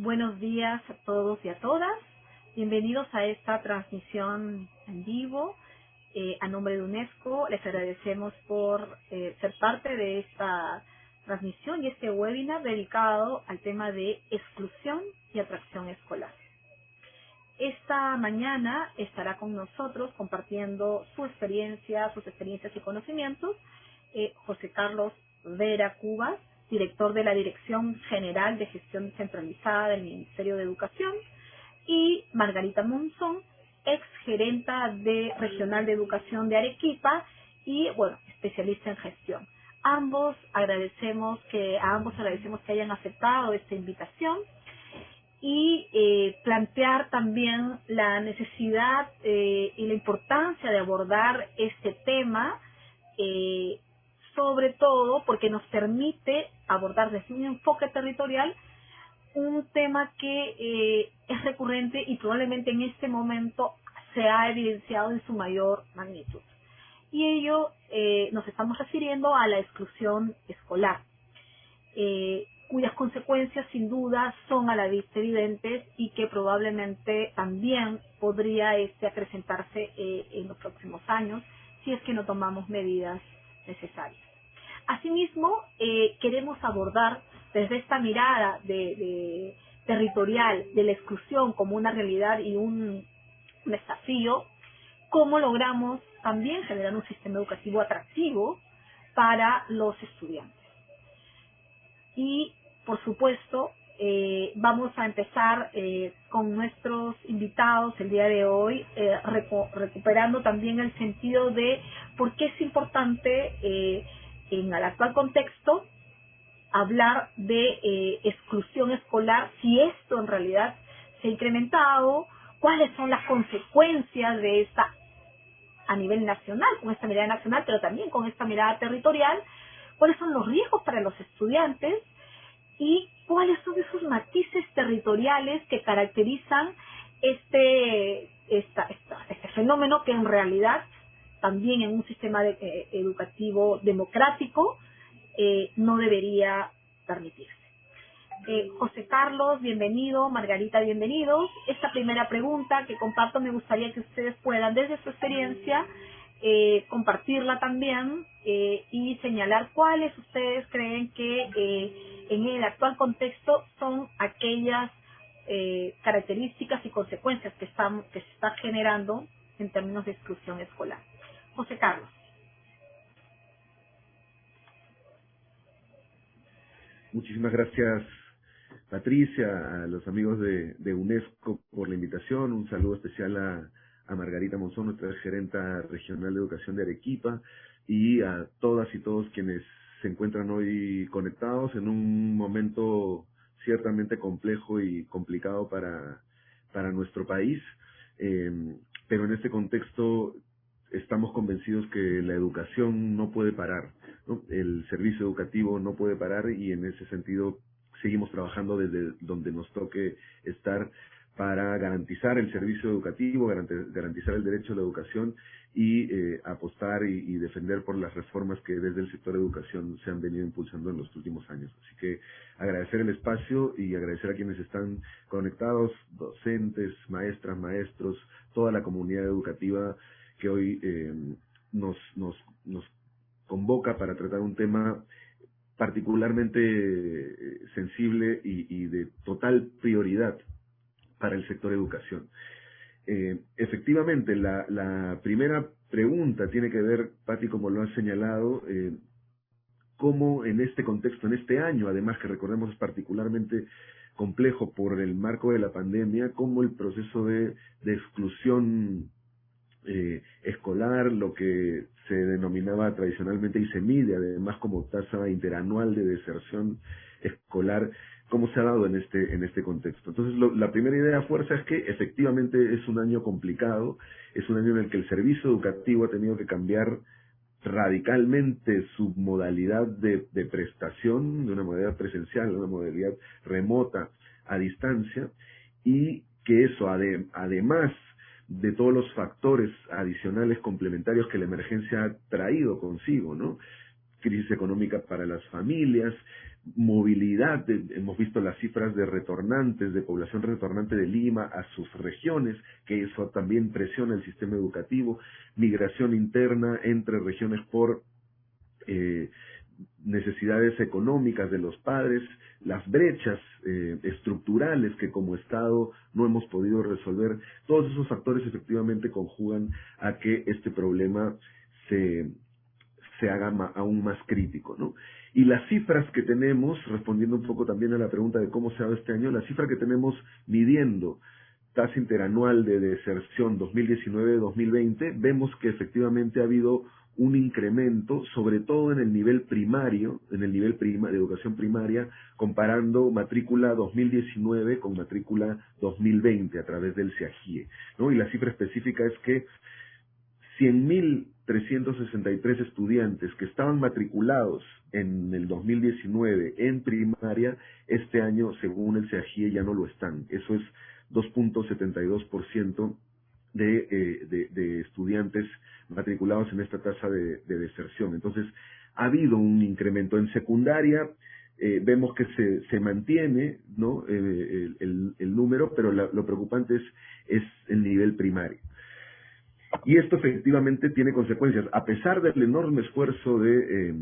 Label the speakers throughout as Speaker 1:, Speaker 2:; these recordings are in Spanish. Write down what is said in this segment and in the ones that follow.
Speaker 1: Buenos días a todos y a todas. Bienvenidos a esta transmisión en vivo. Eh, a nombre de UNESCO, les agradecemos por eh, ser parte de esta transmisión y este webinar dedicado al tema de exclusión y atracción escolar. Esta mañana estará con nosotros compartiendo su experiencia, sus experiencias y conocimientos, eh, José Carlos Vera Cubas, director de la Dirección General de Gestión Centralizada del Ministerio de Educación, y Margarita Monzón, ex gerenta de Regional de Educación de Arequipa y, bueno, especialista en gestión. Ambos agradecemos que, a ambos agradecemos que hayan aceptado esta invitación y eh, plantear también la necesidad eh, y la importancia de abordar este tema eh, sobre todo porque nos permite abordar desde un enfoque territorial un tema que eh, es recurrente y probablemente en este momento se ha evidenciado en su mayor magnitud. Y ello eh, nos estamos refiriendo a la exclusión escolar, eh, cuyas consecuencias sin duda son a la vista evidentes y que probablemente también podría este, acrecentarse en los próximos años si es que no tomamos medidas necesarias. Asimismo, eh, queremos abordar desde esta mirada territorial de la exclusión como una realidad y un, desafío, cómo logramos también generar un sistema educativo atractivo para los estudiantes. Y, por supuesto, eh, vamos a empezar eh, con nuestros invitados el día de hoy, recuperando también el sentido de por qué es importante en el actual contexto hablar de eh, exclusión escolar, si esto en realidad se ha incrementado, cuáles son las consecuencias de esta a nivel nacional, con esta mirada nacional, pero también con esta mirada territorial, cuáles son los riesgos para los estudiantes y cuáles son esos matices territoriales que caracterizan este, esta, este fenómeno que en realidad también en un sistema eh, educativo democrático eh, no debería permitirse. Eh, José Carlos, bienvenido. Margarita, bienvenidos. Esta primera pregunta que comparto me gustaría que ustedes puedan, desde su experiencia, compartirla también y señalar cuáles ustedes creen que en el actual contexto son aquellas características y consecuencias que, están, que se están generando en términos de exclusión escolar. José Carlos.
Speaker 2: Muchísimas gracias, Patricia, a los amigos de, UNESCO por la invitación. Un saludo especial a, Margarita Monzón, nuestra gerenta regional de educación de Arequipa, y a todas y todos quienes se encuentran hoy conectados en un momento ciertamente complejo y complicado para, para nuestro país. Eh, pero en este contexto estamos convencidos que la educación no puede parar, el servicio educativo no puede parar y en ese sentido seguimos trabajando desde donde nos toque estar para garantizar el servicio educativo, garantizar el derecho a la educación y eh, apostar y, defender por las reformas que desde el sector de educación se han venido impulsando en los últimos años. Así que agradecer el espacio y agradecer a quienes están conectados, docentes, maestras, maestros, toda la comunidad educativa que hoy eh, nos, nos, nos convoca para tratar un tema particularmente eh, sensible y, de total prioridad para el sector educación. Eh, efectivamente, la, la, primera pregunta tiene que ver, Patti, como lo has señalado, cómo en este contexto, en este año, además que recordemos es particularmente complejo por el marco de la pandemia, cómo el proceso de, de exclusión eh, escolar, lo que se denominaba tradicionalmente y se mide además como tasa interanual de deserción escolar, cómo se ha dado en este, en este contexto. Entonces, la primera idea fuerza es que efectivamente es un año complicado, es un año en el que el servicio educativo ha tenido que cambiar radicalmente su modalidad de, de prestación, de una modalidad presencial a una modalidad remota a distancia, y que eso además de todos los factores adicionales complementarios que la emergencia ha traído consigo, ¿no? Crisis económica para las familias, movilidad, hemos visto las cifras de retornantes, de población retornante de Lima a sus regiones, que eso también presiona el sistema educativo, migración interna entre regiones por eh, necesidades económicas de los padres, las brechas eh, estructurales que como Estado no hemos podido resolver, todos esos factores efectivamente conjugan a que este problema se, se haga aún más crítico, ¿no? Y las cifras que tenemos, respondiendo un poco también a la pregunta de cómo se ha dado este año, la cifra que tenemos midiendo tasa interanual de deserción 2019-2020, vemos que efectivamente ha habido un incremento, sobre todo en el nivel primario, en el nivel prima, de educación primaria, comparando matrícula 2019 con matrícula 2020 a través del CIAGIE. ¿no? Y la cifra específica es que 100.363 estudiantes que estaban matriculados en el 2019 en primaria, este año, según el CIAGIE, ya no lo están. Eso es 2.72% de, eh, de, estudiantes matriculados en esta tasa de, deserción. Entonces, ha habido un incremento en secundaria, eh, vemos que se, se mantiene ¿no? Eh, el, el, número, pero lo preocupante es, es el nivel primario. Y esto efectivamente tiene consecuencias. A pesar del enorme esfuerzo de, eh,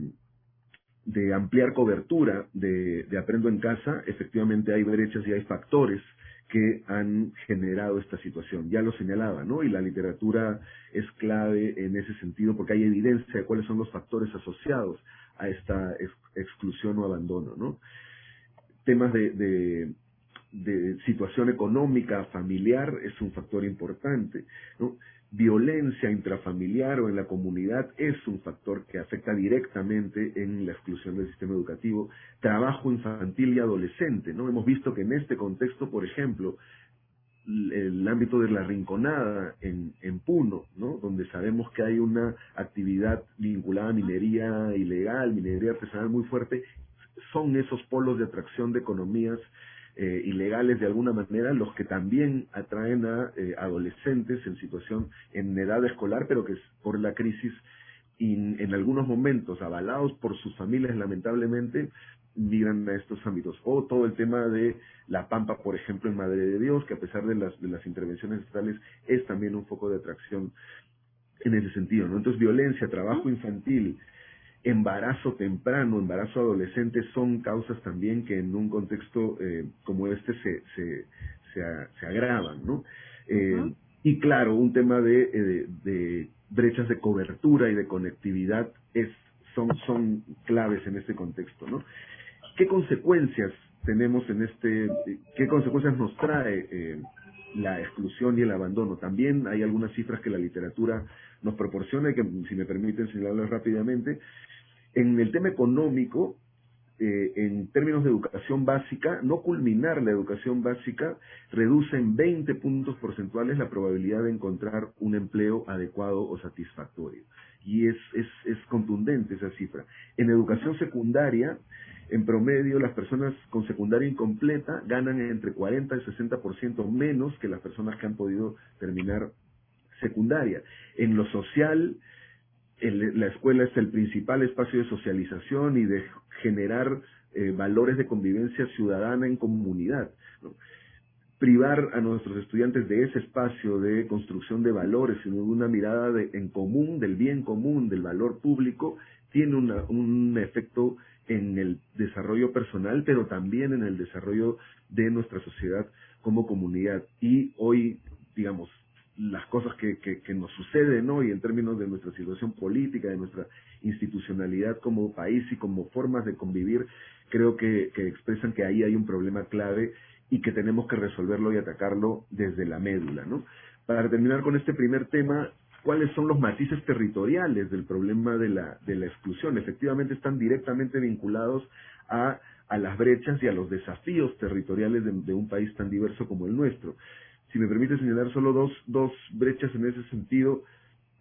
Speaker 2: de ampliar cobertura de, de Aprendo en Casa, efectivamente hay brechas y hay factores que han generado esta situación. Ya lo señalaba, ¿no? Y la literatura es clave en ese sentido porque hay evidencia de cuáles son los factores asociados a esta exclusión o abandono, ¿no? Temas de, de, de situación económica, familiar, es un factor importante, ¿no? Violencia intrafamiliar o en la comunidad es un factor que afecta directamente en la exclusión del sistema educativo. Trabajo infantil y adolescente, ¿no? Hemos visto que en este contexto, por ejemplo, el ámbito de la rinconada en, en Puno, ¿no? donde sabemos que hay una actividad vinculada a minería ilegal, minería artesanal muy fuerte, son esos polos de atracción de economías eh, ilegales de alguna manera, los que también atraen a eh, adolescentes en situación, en edad escolar, pero que por la crisis y en algunos momentos, avalados por sus familias lamentablemente, migran a estos ámbitos. O todo el tema de la Pampa, por ejemplo, en Madre de Dios, que a pesar de las, de las intervenciones estatales es también un foco de atracción en ese sentido. ¿no? Entonces, violencia, trabajo infantil, embarazo temprano, embarazo adolescente son causas también que en un contexto eh, como este se, se, se, agravan, ¿no? Eh, y claro, un tema de, eh, de, brechas de cobertura y de conectividad es, son, son claves en este contexto, ¿no? ¿Qué consecuencias tenemos en este, qué consecuencias nos trae la exclusión y el abandono? También hay algunas cifras que la literatura nos proporciona y que, si me permiten señalarlas rápidamente, en el tema económico, eh, en términos de educación básica, no culminar la educación básica reduce en 20 puntos porcentuales la probabilidad de encontrar un empleo adecuado o satisfactorio. Y es, es, es contundente esa cifra. En educación secundaria, en promedio, las personas con secundaria incompleta ganan entre 40 y 60% menos que las personas que han podido terminar secundaria. En lo social, la escuela es el principal espacio de socialización y de generar eh, valores de convivencia ciudadana en comunidad. Privar a nuestros estudiantes de ese espacio de construcción de valores, sino de una mirada de, en común, del bien común, del valor público, tiene un efecto en el desarrollo personal, pero también en el desarrollo de nuestra sociedad como comunidad. Y hoy, digamos, las cosas que, que, nos suceden hoy en términos de nuestra situación política, de nuestra institucionalidad como país y como formas de convivir, creo que, que expresan que ahí hay un problema clave y que tenemos que resolverlo y atacarlo desde la médula. ¿no? Para terminar con este primer tema, ¿cuáles son los matices territoriales del problema de la, de la exclusión? Efectivamente están directamente vinculados a, a las brechas y a los desafíos territoriales de un país tan diverso como el nuestro si me permite señalar solo dos, dos brechas en ese sentido,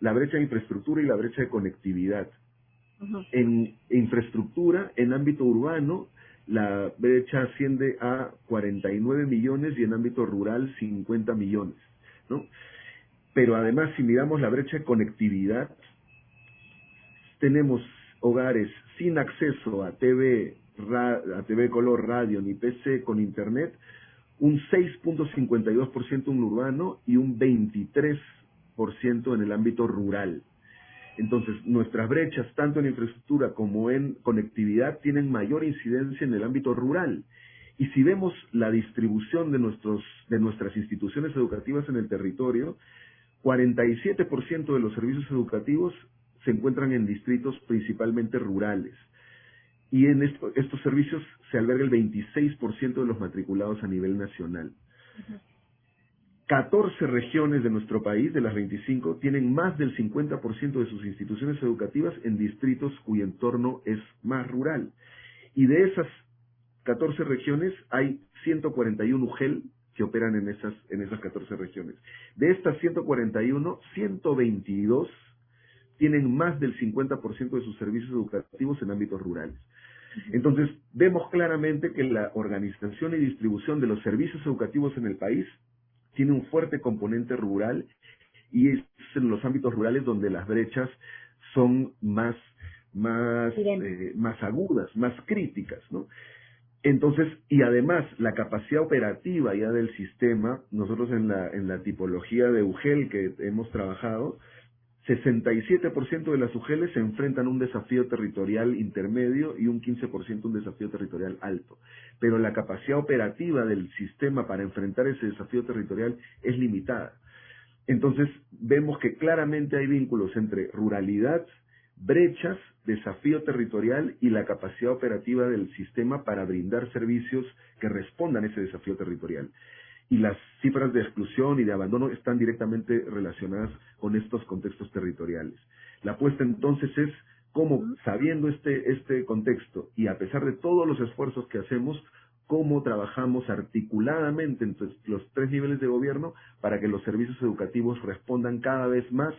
Speaker 2: la brecha de infraestructura y la brecha de conectividad. En infraestructura, en ámbito urbano, la brecha asciende a 49 millones y en ámbito rural 50 millones. ¿no? Pero además, si miramos la brecha de conectividad, tenemos hogares sin acceso a TV a TV color, radio ni PC con internet, un 6.52% en urbano y un 23% en el ámbito rural. Entonces, nuestras brechas, tanto en infraestructura como en conectividad, tienen mayor incidencia en el ámbito rural. Y si vemos la distribución de, nuestros, de nuestras instituciones educativas en el territorio, 47% de los servicios educativos se encuentran en distritos principalmente rurales. Y en estos servicios se alberga el 26% de los matriculados a nivel nacional. 14 regiones de nuestro país, de las 25, tienen más del 50% de sus instituciones educativas en distritos cuyo entorno es más rural. Y de esas 14 regiones hay 141 UGEL que operan en esas, en esas 14 regiones. De estas 141, 122 tienen más del 50% de sus servicios educativos en ámbitos rurales. Entonces, vemos claramente que la organización y distribución de los servicios educativos en el país tiene un fuerte componente rural y es en los ámbitos rurales donde las brechas son más, más, eh, más agudas, más críticas, ¿no? Entonces, y además, la capacidad operativa ya del sistema, nosotros en la, en la tipología de UGEL que hemos trabajado, 67% de las UGELes se enfrentan a un desafío territorial intermedio y un 15% un desafío territorial alto. Pero la capacidad operativa del sistema para enfrentar ese desafío territorial es limitada. Entonces, vemos que claramente hay vínculos entre ruralidad, brechas, desafío territorial y la capacidad operativa del sistema para brindar servicios que respondan a ese desafío territorial y las cifras de exclusión y de abandono están directamente relacionadas con estos contextos territoriales. La apuesta entonces es cómo, sabiendo este, este contexto y a pesar de todos los esfuerzos que hacemos, cómo trabajamos articuladamente entre los tres niveles de gobierno para que los servicios educativos respondan cada vez más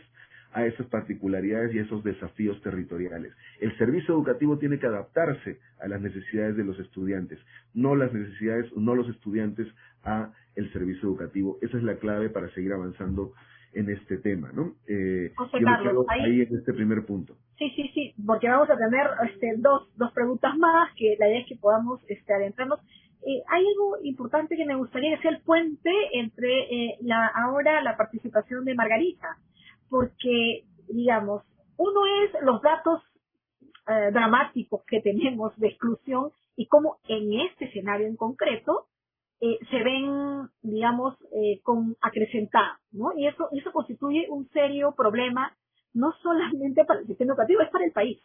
Speaker 2: a esas particularidades y esos desafíos territoriales. El servicio educativo tiene que adaptarse a las necesidades de los estudiantes, no las necesidades, no los estudiantes a el servicio educativo. Esa es la clave para seguir avanzando en este tema, ¿no?
Speaker 1: Eh, José Carlos,
Speaker 2: ahí, en este primer punto.
Speaker 1: Sí, sí, sí, porque vamos a tener este, dos, dos preguntas más, que la idea es que podamos este, adentrarnos. Eh, hay algo importante que me gustaría que el puente entre eh, la ahora la participación de Margarita, porque, digamos, uno es los datos eh, dramáticos que tenemos de exclusión y cómo en este escenario en concreto eh, se ven, digamos, eh, con acrecentados, ¿no? Y eso, eso constituye un serio problema, no solamente para el sistema educativo, es para el país.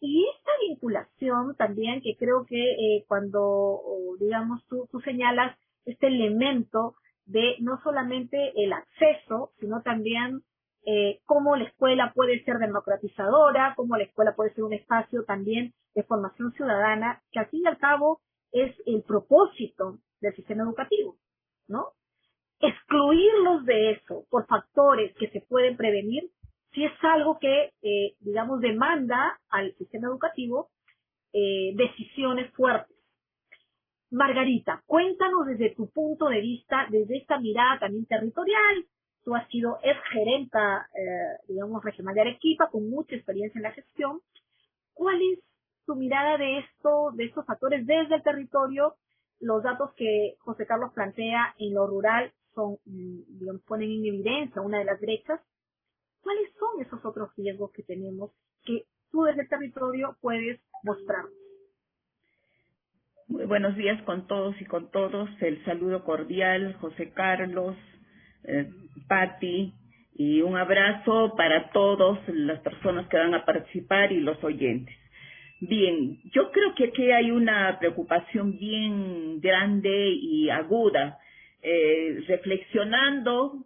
Speaker 1: Y esta vinculación también, que creo que eh, cuando, digamos, tú, tú señalas este elemento de no solamente el acceso, sino también eh, cómo la escuela puede ser democratizadora, cómo la escuela puede ser un espacio también de formación ciudadana, que al fin y al cabo es el propósito del sistema educativo, ¿no? Excluirlos de eso por factores que se pueden prevenir, si es algo que, eh, digamos, demanda al sistema educativo eh, decisiones fuertes. Margarita, cuéntanos desde tu punto de vista, desde esta mirada también territorial, tú has sido ex gerenta, eh, digamos, regional de Arequipa, con mucha experiencia en la gestión. ¿Cuál es tu mirada de esto, de estos factores desde el territorio los datos que José Carlos plantea en lo rural son, mm, digamos, ponen en evidencia una de las brechas. ¿Cuáles son esos otros riesgos que tenemos que tú desde el territorio puedes mostrar?
Speaker 3: Muy buenos días con todos y con todos. El saludo cordial, José Carlos, eh, Patti, y un abrazo para todas las personas que van a participar y los oyentes. Bien, yo creo que aquí hay una preocupación bien grande y aguda. Eh, reflexionando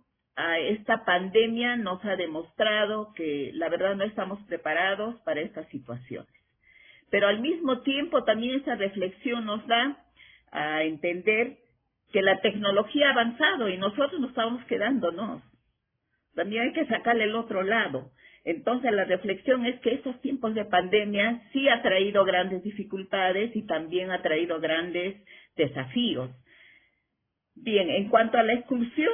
Speaker 3: esta pandemia nos ha demostrado que la verdad no estamos preparados para estas situaciones. Pero al mismo tiempo también esa reflexión nos da a entender que la tecnología ha avanzado y nosotros nos estamos quedándonos. También hay que sacarle el otro lado. Entonces la reflexión es que estos tiempos de pandemia sí ha traído grandes dificultades y también ha traído grandes desafíos. Bien, en cuanto a la exclusión,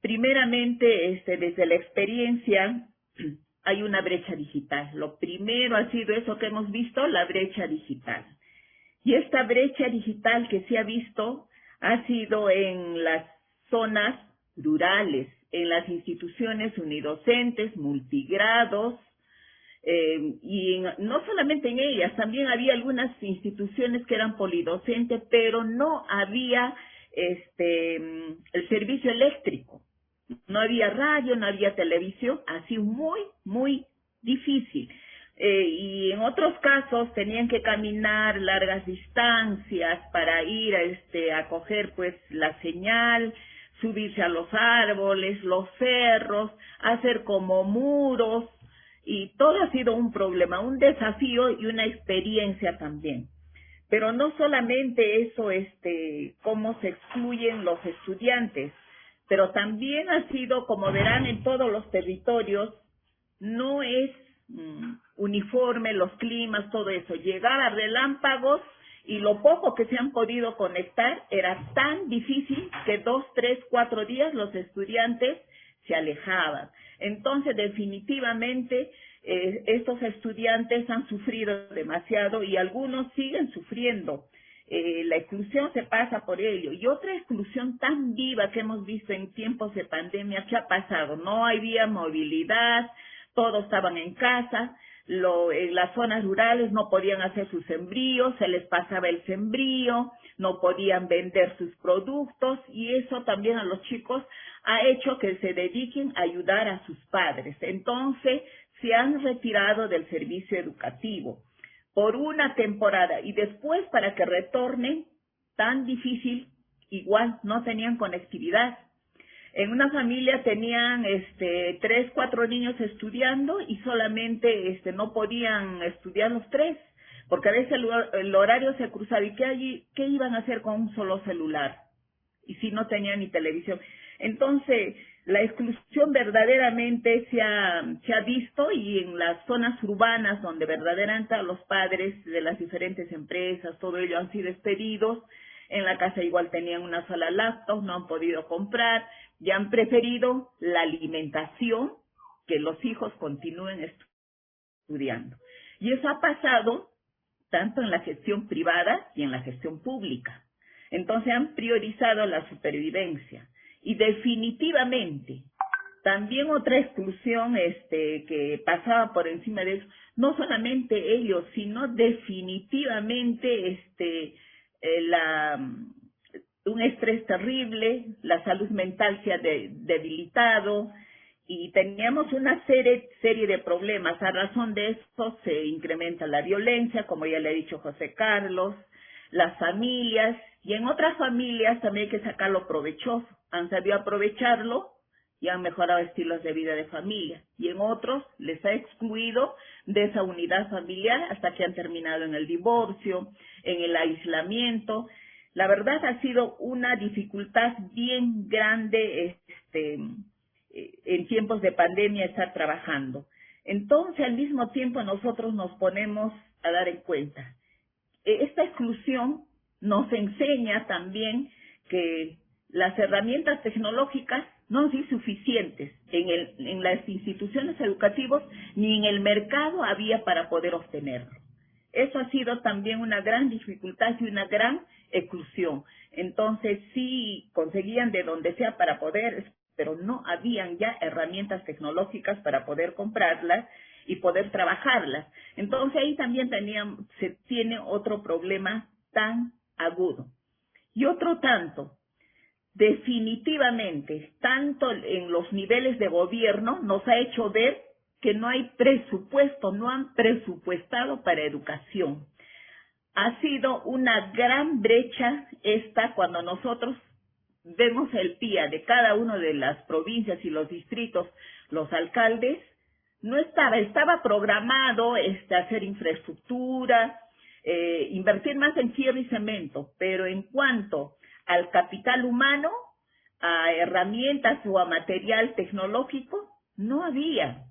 Speaker 3: primeramente, este, desde la experiencia, hay una brecha digital. Lo primero ha sido eso que hemos visto, la brecha digital. Y esta brecha digital que se ha visto ha sido en las zonas rurales, en las instituciones unidocentes, multigrados, eh, y no solamente en ellas, también había algunas instituciones que eran polidocentes, pero no había este el servicio eléctrico, no había radio, no había televisión, así muy, muy difícil. Eh, y en otros casos tenían que caminar largas distancias para ir a este a coger pues la señal subirse a los árboles los cerros hacer como muros y todo ha sido un problema un desafío y una experiencia también. Pero no solamente eso este cómo se excluyen los estudiantes pero también ha sido como verán en todos los territorios no es uniforme, los climas, todo eso. Llegar a relámpagos y lo poco que se han podido conectar era tan difícil que dos, tres, cuatro días los estudiantes se alejaban. Entonces, definitivamente, eh, estos estudiantes han sufrido demasiado y algunos siguen sufriendo. Eh, la exclusión se pasa por ello. Y otra exclusión tan viva que hemos visto en tiempos de pandemia, ¿qué ha pasado? No había movilidad, todos estaban en casa, lo, en las zonas rurales no podían hacer sus sembríos, se les pasaba el sembrío, no podían vender sus productos y eso también a los chicos ha hecho que se dediquen a ayudar a sus padres. Entonces se han retirado del servicio educativo por una temporada y después para que retornen tan difícil, igual no tenían conectividad en una familia tenían este tres, cuatro niños estudiando y solamente este no podían estudiar los tres, porque a veces el, horario se cruzaba y qué, qué iban a hacer con un solo celular y si no tenían ni televisión. Entonces, la exclusión verdaderamente se ha, se ha visto y en las zonas urbanas donde verdaderamente los padres de las diferentes empresas, todo ello han sido despedidos, en la casa igual tenían una sola laptop, no han podido comprar, y han preferido la alimentación que los hijos continúen estudiando. Y eso ha pasado tanto en la gestión privada y en la gestión pública. Entonces han priorizado la supervivencia. Y definitivamente, también otra exclusión este, que pasaba por encima de eso, no solamente ellos, sino definitivamente este, eh, la, un estrés terrible, la salud mental se ha debilitado y teníamos una serie, serie de problemas. A razón de esto se incrementa la violencia, como ya le ha dicho José Carlos, las familias y en otras familias también hay que sacarlo provechoso. Han sabido aprovecharlo y han mejorado estilos de vida de familia. Y en otros les ha excluido de esa unidad familiar hasta que han terminado en el divorcio, en el aislamiento la verdad ha sido una dificultad bien grande este, eh, en tiempos de pandemia estar trabajando. Entonces, al mismo tiempo, nosotros nos ponemos a dar en cuenta. E, esta exclusión nos enseña también que las herramientas tecnológicas no son suficientes en, el, en las instituciones educativas ni en el mercado había para poder obtenerlo. Eso ha sido también una gran dificultad y una gran exclusión. Entonces sí conseguían de donde sea para poder, pero no habían ya herramientas tecnológicas para poder comprarlas y poder trabajarlas. Entonces ahí también tenían, se tiene otro problema tan agudo. Y otro tanto, definitivamente, tanto en los niveles de gobierno, nos ha hecho ver que no hay presupuesto, no han presupuestado para educación ha sido una gran brecha esta cuando nosotros vemos el PIA de cada una de las provincias y los distritos, los alcaldes, no estaba, estaba programado este, hacer infraestructura, eh, invertir más en fierro y cemento, pero en cuanto al capital humano, a herramientas o a material tecnológico, no había.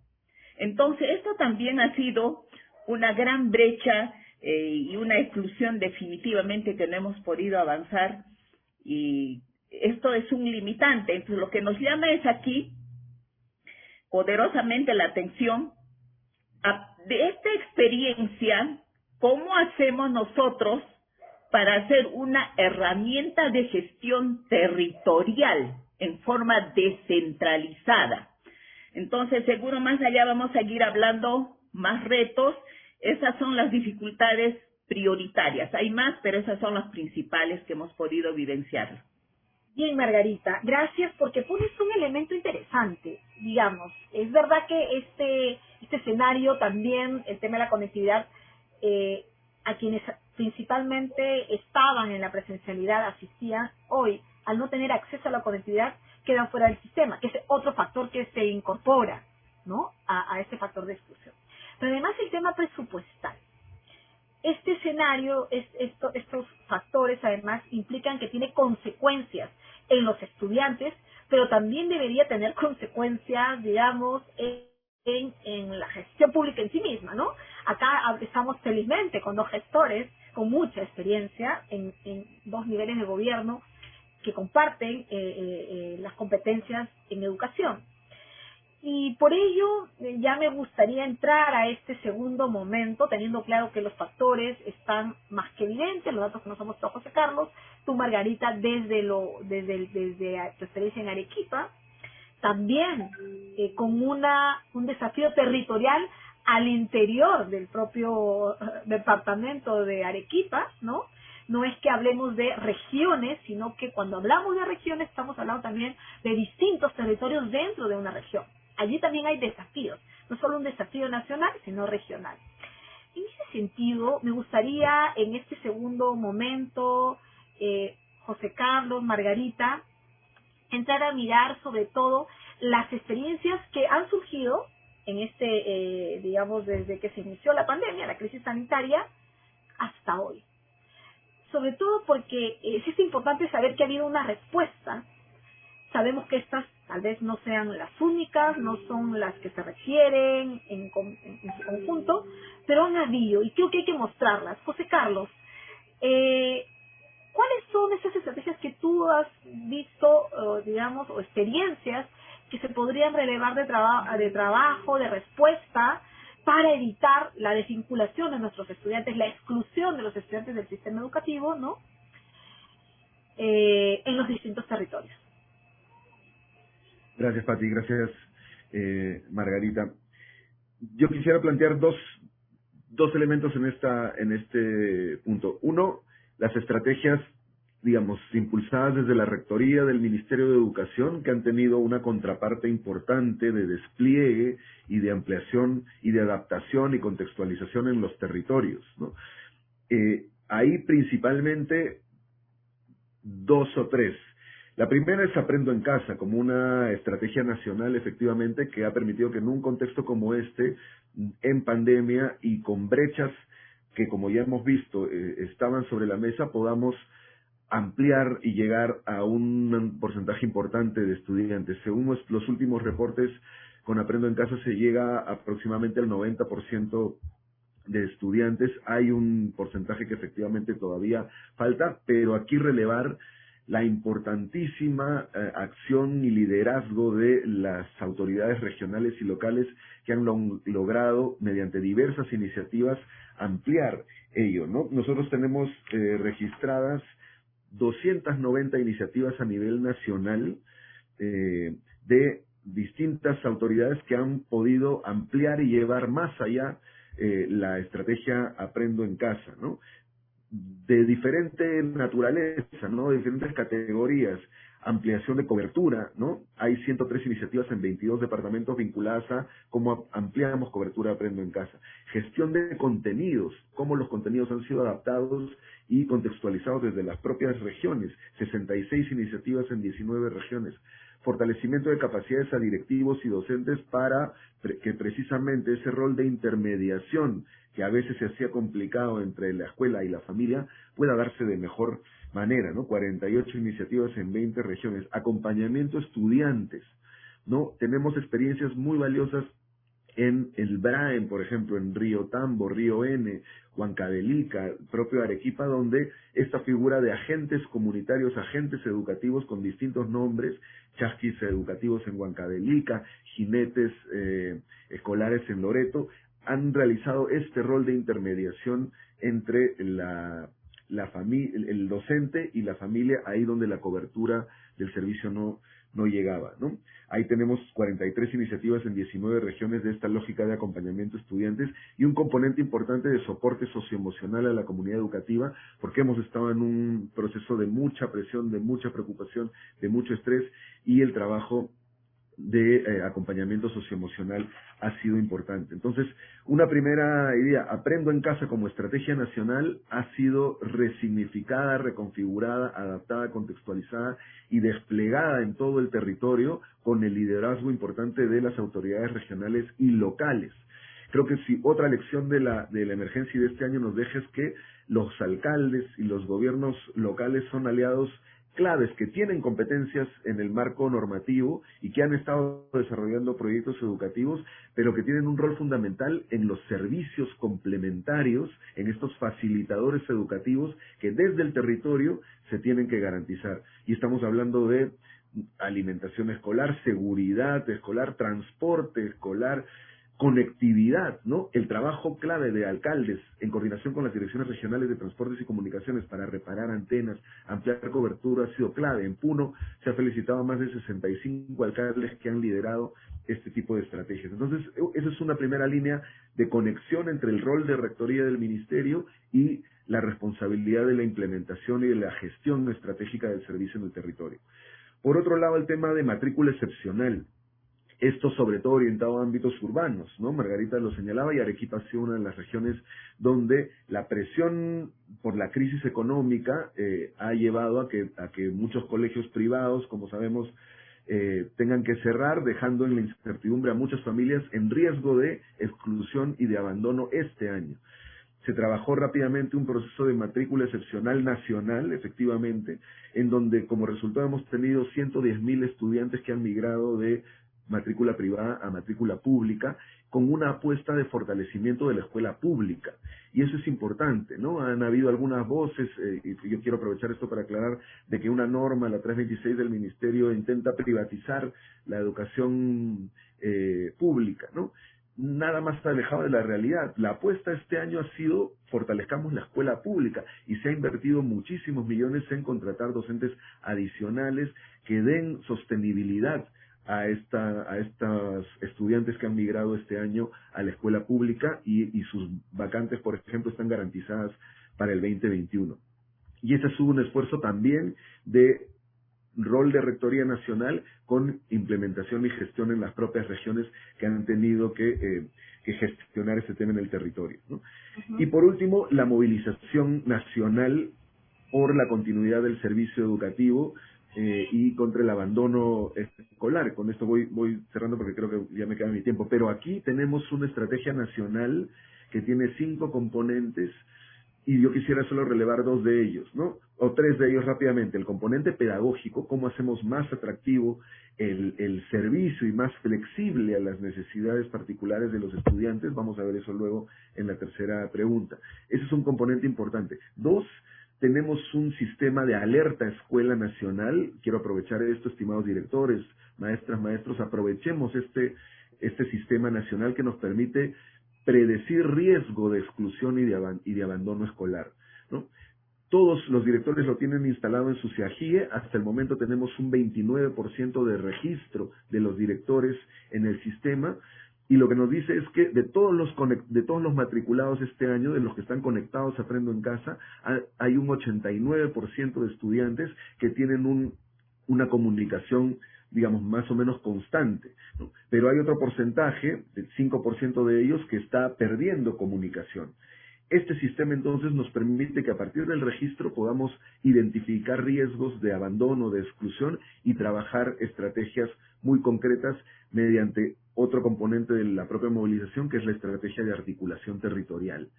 Speaker 3: Entonces, esto también ha sido una gran brecha eh, y una exclusión definitivamente que no hemos podido avanzar y esto es un limitante. Entonces lo que nos llama es aquí poderosamente la atención de esta experiencia, cómo hacemos nosotros para hacer una herramienta de gestión territorial en forma descentralizada. Entonces, seguro más allá vamos a seguir hablando más retos. Esas son las dificultades prioritarias. Hay más, pero esas son las principales que hemos podido vivenciar.
Speaker 1: Bien, Margarita, gracias porque pones un elemento interesante, digamos. Es verdad que este, este escenario también, el tema de la conectividad, eh, a quienes principalmente estaban en la presencialidad, asistían, hoy, al no tener acceso a la conectividad, quedan fuera del sistema, que es otro factor que se incorpora, ¿no? A, a este factor de exclusión. Pero además el tema presupuestal. Este escenario, es, esto, estos factores además implican que tiene consecuencias en los estudiantes, pero también debería tener consecuencias, digamos, en, la gestión pública en sí misma, ¿no? Acá estamos felizmente con dos gestores con mucha experiencia en, en dos niveles de gobierno que comparten eh, eh, eh, las competencias en educación. Y por ello ya me gustaría entrar a este segundo momento, teniendo claro que los factores están más que evidentes, los datos que nos ha mostrado José Carlos, tú Margarita desde lo desde desde tu experiencia en Arequipa, también eh, con una un desafío territorial al interior del propio departamento de Arequipa, ¿no? No es que hablemos de regiones, sino que cuando hablamos de regiones estamos hablando también de distintos territorios dentro de una región allí también hay desafíos, no solo un desafío nacional, sino regional. En ese sentido, me gustaría en este segundo momento, eh, José Carlos, Margarita, entrar a mirar sobre todo las experiencias que han surgido en este, eh, digamos, desde que se inició la pandemia, la crisis sanitaria, hasta hoy. Sobre todo porque eh, es importante saber que ha habido una respuesta. Sabemos que estas tal vez no sean las únicas, no son las que se refieren en, su conjunto, pero han habido y creo que hay que mostrarlas. José Carlos, eh, ¿cuáles son esas estrategias que tú has visto, digamos, o experiencias que se podrían relevar de, de trabajo, de respuesta, para evitar la desvinculación de nuestros estudiantes, la exclusión de los estudiantes del sistema educativo, ¿no? Eh, en los distintos territorios.
Speaker 2: Gracias, Pati. Gracias, eh, Margarita. Yo quisiera plantear dos, dos elementos en, esta, en este punto. Uno, las estrategias, digamos, impulsadas desde la Rectoría del Ministerio de Educación, que han tenido una contraparte importante de despliegue y de ampliación y de adaptación y contextualización en los territorios. Eh, ahí principalmente dos o tres. La primera es Aprendo en Casa, como una estrategia nacional efectivamente que ha permitido que en un contexto como este, en pandemia y con brechas que como ya hemos visto eh, estaban sobre la mesa, podamos ampliar y llegar a un porcentaje importante de estudiantes. Según los últimos reportes, con Aprendo en Casa se llega aproximadamente al 90% de estudiantes. Hay un porcentaje que efectivamente todavía falta, pero aquí relevar la importantísima eh, acción y liderazgo de las autoridades regionales y locales que han logrado, mediante diversas iniciativas, ampliar ello. ¿no? Nosotros tenemos eh, registradas 290 iniciativas a nivel nacional eh, de distintas autoridades que han podido ampliar y llevar más allá la estrategia Aprendo en Casa, ¿no? De diferente naturaleza, ¿no? De diferentes categorías. Ampliación de cobertura, ¿no? Hay 103 iniciativas en 22 departamentos vinculadas a cómo ampliamos cobertura Aprendo en Casa. Gestión de contenidos, cómo los contenidos han sido adaptados y contextualizados desde las propias regiones. 66 iniciativas en 19 regiones fortalecimiento de capacidades a directivos y docentes para que precisamente ese rol de intermediación que a veces se hacía complicado entre la escuela y la familia pueda darse de mejor manera, ¿no? 48 iniciativas en 20 regiones, acompañamiento estudiantes, ¿no? Tenemos experiencias muy valiosas en el Braen, por ejemplo, en Río Tambo, Río N, Huancavelica, propio Arequipa, donde esta figura de agentes comunitarios, agentes educativos con distintos nombres, chasquis educativos en Huancavelica, jinetes eh, escolares en Loreto, han realizado este rol de intermediación entre la la familia, el docente y la familia ahí donde la cobertura del servicio no, no llegaba, ¿no? Ahí tenemos 43 iniciativas en 19 regiones de esta lógica de acompañamiento a estudiantes y un componente importante de soporte socioemocional a la comunidad educativa, porque hemos estado en un proceso de mucha presión, de mucha preocupación, de mucho estrés y el trabajo de eh, acompañamiento socioemocional ha sido importante. Entonces, una primera idea, aprendo en casa como estrategia nacional, ha sido resignificada, reconfigurada, adaptada, contextualizada y desplegada en todo el territorio con el liderazgo importante de las autoridades regionales y locales. Creo que si otra lección de la, de la emergencia de este año nos deja es que los alcaldes y los gobiernos locales son aliados claves que tienen competencias en el marco normativo y que han estado desarrollando proyectos educativos, pero que tienen un rol fundamental en los servicios complementarios, en estos facilitadores educativos que desde el territorio se tienen que garantizar. Y estamos hablando de alimentación escolar, seguridad escolar, transporte escolar, conectividad, ¿no? El trabajo clave de alcaldes en coordinación con las direcciones regionales de transportes y comunicaciones para reparar antenas, ampliar cobertura ha sido clave. En Puno se ha felicitado a más de 65 alcaldes que han liderado este tipo de estrategias. Entonces, esa es una primera línea de conexión entre el rol de rectoría del ministerio y la responsabilidad de la implementación y de la gestión estratégica del servicio en el territorio. Por otro lado, el tema de matrícula excepcional esto sobre todo orientado a ámbitos urbanos, ¿no? Margarita lo señalaba y Arequipa ha sido una de las regiones donde la presión por la crisis económica eh, ha llevado a que, a que muchos colegios privados, como sabemos, eh, tengan que cerrar, dejando en la incertidumbre a muchas familias en riesgo de exclusión y de abandono este año. Se trabajó rápidamente un proceso de matrícula excepcional nacional, efectivamente, en donde como resultado hemos tenido 110.000 estudiantes que han migrado de matrícula privada a matrícula pública, con una apuesta de fortalecimiento de la escuela pública. Y eso es importante, ¿no? Han habido algunas voces, eh, y yo quiero aprovechar esto para aclarar, de que una norma, la 326 del Ministerio, intenta privatizar la educación eh, pública, ¿no? Nada más alejado de la realidad. La apuesta este año ha sido fortalezcamos la escuela pública y se ha invertido muchísimos millones en contratar docentes adicionales que den sostenibilidad a, esta, a estos estudiantes que han migrado este año a la escuela pública y, sus vacantes, por ejemplo, están garantizadas para el 2021. Y ese es un esfuerzo también de rol de Rectoría Nacional con implementación y gestión en las propias regiones que han tenido que, eh, gestionar este tema en el territorio. Y por último, la movilización nacional por la continuidad del servicio educativo, eh, y contra el abandono escolar. Con esto voy, voy cerrando porque creo que ya me queda mi tiempo. Pero aquí tenemos una estrategia nacional que tiene cinco componentes y yo quisiera solo relevar dos de ellos, ¿no? O tres de ellos rápidamente. El componente pedagógico, cómo hacemos más atractivo el, el servicio y más flexible a las necesidades particulares de los estudiantes. Vamos a ver eso luego en la tercera pregunta. Ese es un componente importante. Dos, tenemos un sistema de alerta escuela nacional. Quiero aprovechar esto, estimados directores, maestras, maestros, aprovechemos este, este sistema nacional que nos permite predecir riesgo de exclusión y de, abandono escolar. Todos los directores lo tienen instalado en su CIAGIE. Hasta el momento tenemos un 29% de registro de los directores en el sistema y lo que nos dice es que de todos los de todos los matriculados este año, de los que están conectados Aprendo en Casa, hay un 89% de estudiantes que tienen un, una comunicación digamos, más o menos constante. Pero hay otro porcentaje, el 5% de ellos, que está perdiendo comunicación. Este sistema entonces nos permite que a partir del registro podamos identificar riesgos de abandono, de exclusión y trabajar estrategias muy concretas mediante otro componente de la propia movilización que es la estrategia de articulación territorial.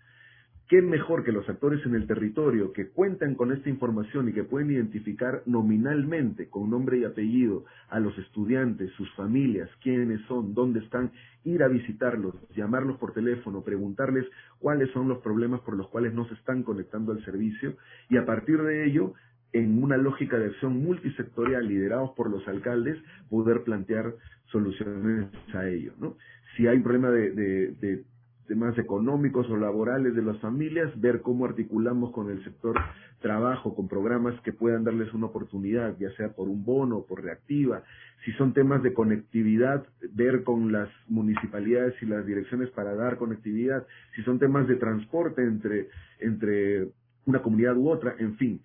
Speaker 2: ¿Qué mejor que los actores en el territorio que cuentan con esta información y que pueden identificar nominalmente, con nombre y apellido, a los estudiantes, sus familias, quiénes son, dónde están, ir a visitarlos, llamarlos por teléfono, preguntarles cuáles son los problemas por los cuales no se están conectando al servicio y a partir de ello en una lógica de acción multisectorial liderados por los alcaldes, poder plantear soluciones a ello. ¿no? Si hay un problema de, temas económicos o laborales de las familias, ver cómo articulamos con el sector trabajo, con programas que puedan darles una oportunidad, ya sea por un bono, por reactiva. Si son temas de conectividad, ver con las municipalidades y las direcciones para dar conectividad. Si son temas de transporte entre, entre una comunidad u otra, en fin.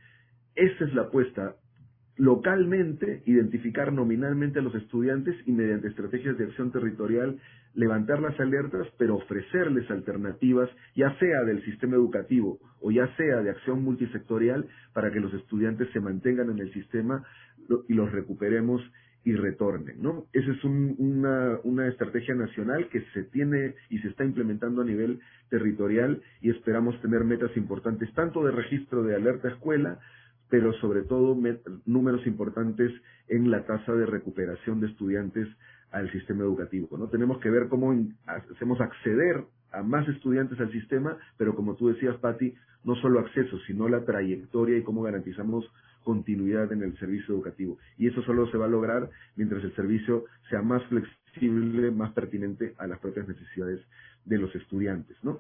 Speaker 2: Esa es la apuesta localmente identificar nominalmente a los estudiantes y mediante estrategias de acción territorial levantar las alertas, pero ofrecerles alternativas, ya sea del sistema educativo o ya sea de acción multisectorial, para que los estudiantes se mantengan en el sistema y los recuperemos y retornen, ¿no? Esa es una, una estrategia nacional que se tiene y se está implementando a nivel territorial y esperamos tener metas importantes tanto de registro de alerta escuela pero sobre todo números importantes en la tasa de recuperación de estudiantes al sistema educativo. ¿no? Tenemos que ver cómo hacemos acceder a más estudiantes al sistema, pero como tú decías, Patti, no solo acceso, sino la trayectoria y cómo garantizamos continuidad en el servicio educativo. Y eso solo se va a lograr mientras el servicio sea más flexible, más pertinente a las propias necesidades de los estudiantes. ¿no?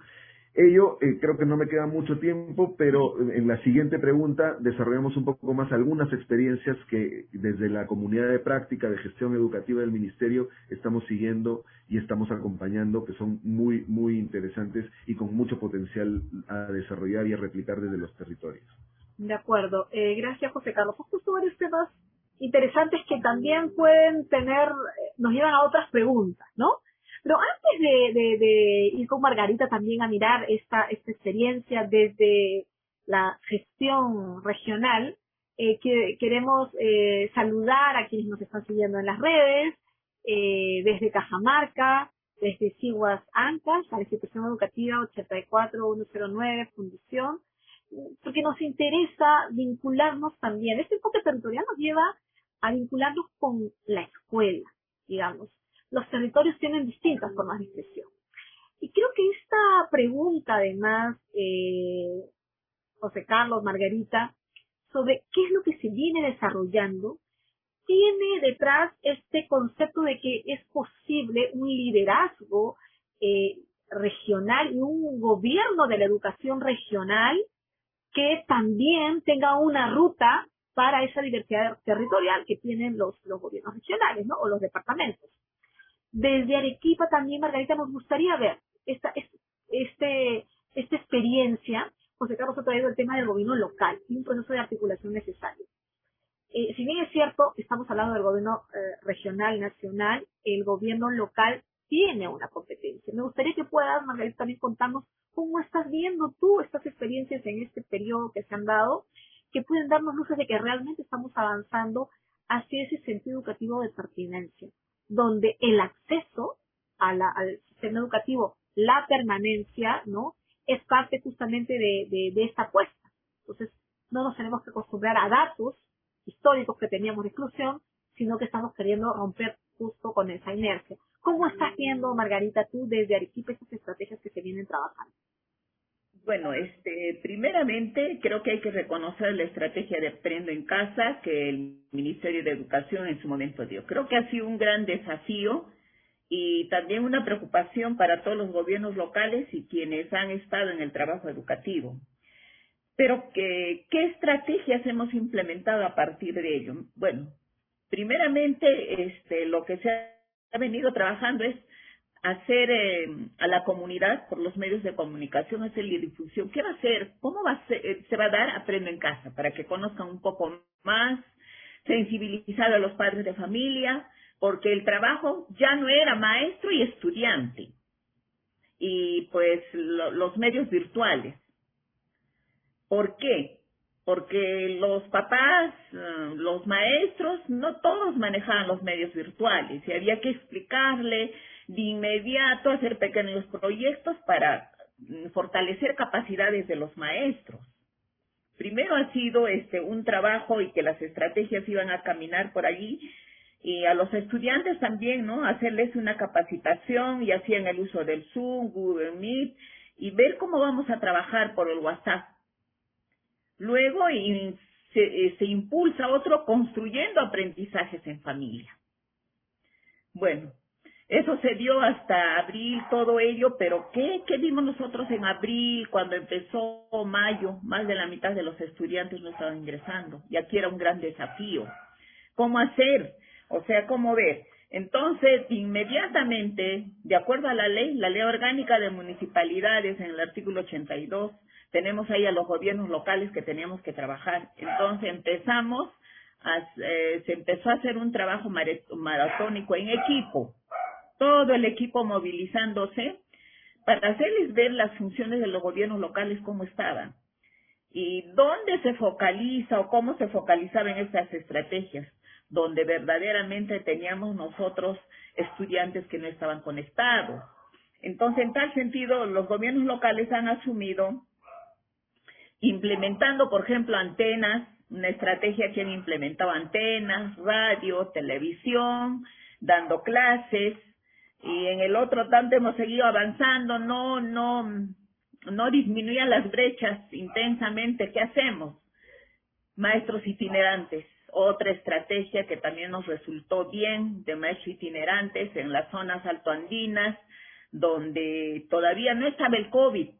Speaker 2: Ello, eh, creo que no me queda mucho tiempo, pero en la siguiente pregunta desarrollamos un poco más algunas experiencias que desde la comunidad de práctica de gestión educativa del Ministerio estamos siguiendo y estamos acompañando, que son muy, muy interesantes y con mucho potencial a desarrollar y a replicar desde los territorios.
Speaker 1: De acuerdo. Eh, gracias, José Carlos. Justo varios temas interesantes que también pueden tener, eh, nos llevan a otras preguntas, ¿no? Pero antes de, ir con Margarita también a mirar esta, esta experiencia desde la gestión regional, eh, que, queremos eh, saludar a quienes nos están siguiendo en las redes, eh, desde Cajamarca, desde Siguas Ancas, la institución educativa 84109, Fundación, porque nos interesa vincularnos también. Este enfoque territorial nos lleva a vincularnos con la escuela, digamos los territorios tienen distintas formas de expresión. Y creo que esta pregunta, además, eh, José Carlos, Margarita, sobre qué es lo que se viene desarrollando, tiene detrás este concepto de que es posible un liderazgo eh, regional y un gobierno de la educación regional que también tenga una ruta para esa diversidad territorial que tienen los, los gobiernos regionales, ¿no? O los departamentos. Desde Arequipa también, Margarita, nos gustaría ver esta, este, esta experiencia. José Carlos ha traído el tema del gobierno local y un proceso de articulación necesario. Eh, si bien es cierto, estamos hablando del gobierno eh, regional, nacional, el gobierno local tiene una competencia. Me gustaría que puedas, Margarita, también contarnos cómo estás viendo tú estas experiencias en este periodo que se han dado, que pueden darnos luces de que realmente estamos avanzando hacia ese sentido educativo de pertinencia donde el acceso al sistema educativo, la permanencia, ¿no? Es parte justamente de, de, esta apuesta. Entonces, no nos tenemos que acostumbrar a datos históricos que teníamos de exclusión, sino que estamos queriendo romper justo con esa inercia. ¿Cómo estás viendo, Margarita, tú desde Arequipa esas estrategias que se vienen trabajando?
Speaker 3: Bueno, este, primeramente creo que hay que reconocer la estrategia de Aprendo en Casa que el Ministerio de Educación en su momento dio. Creo que ha sido un gran desafío y también una preocupación para todos los gobiernos locales y quienes han estado en el trabajo educativo. Pero ¿qué, qué estrategias hemos implementado a partir de ello? Bueno, primeramente este, lo que se ha venido trabajando es hacer eh, a la comunidad por los medios de comunicación, hacer la difusión. ¿Qué va a hacer? ¿Cómo va a ser, eh, se va a dar Aprendo en Casa? Para que conozcan un poco más, sensibilizar a los padres de familia, porque el trabajo ya no era maestro y estudiante. Y pues los medios virtuales. ¿Por qué? Porque los papás, eh, los maestros, no todos manejaban los medios virtuales y había que explicarle de inmediato hacer pequeños proyectos para mm, fortalecer capacidades de los maestros. Primero ha sido este un trabajo y que las estrategias iban a caminar por allí y a los estudiantes también, ¿no? Hacerles una capacitación y hacían el uso del Zoom, Google Meet y ver cómo vamos a trabajar por el WhatsApp. Luego se, eh, se impulsa otro construyendo aprendizajes en familia. Bueno, Eso se dio hasta abril, todo ello, pero ¿qué, ¿qué vimos nosotros en abril cuando empezó mayo? Más de la mitad de los estudiantes no estaban ingresando y aquí era un gran desafío. ¿Cómo hacer? O sea, ¿cómo ver? Entonces, inmediatamente, de acuerdo a la ley, la ley orgánica de municipalidades en el artículo 82, tenemos ahí a los gobiernos locales que teníamos que trabajar. Entonces empezamos, a, eh, se empezó a hacer un trabajo maratónico en equipo, todo el equipo movilizándose para hacerles ver las funciones de los gobiernos locales cómo estaban y dónde se focaliza o cómo se focalizaban estas estrategias, donde verdaderamente teníamos nosotros estudiantes que no estaban conectados. Entonces, en tal sentido, los gobiernos locales han asumido, implementando, por ejemplo, antenas, una estrategia que han implementado antenas, radio, televisión, dando clases, y en el otro tanto hemos seguido avanzando, no, no, no disminuían las brechas intensamente. ¿Qué hacemos? Maestros itinerantes, otra estrategia que también nos resultó bien de maestros itinerantes en las zonas altoandinas, donde todavía no estaba el COVID,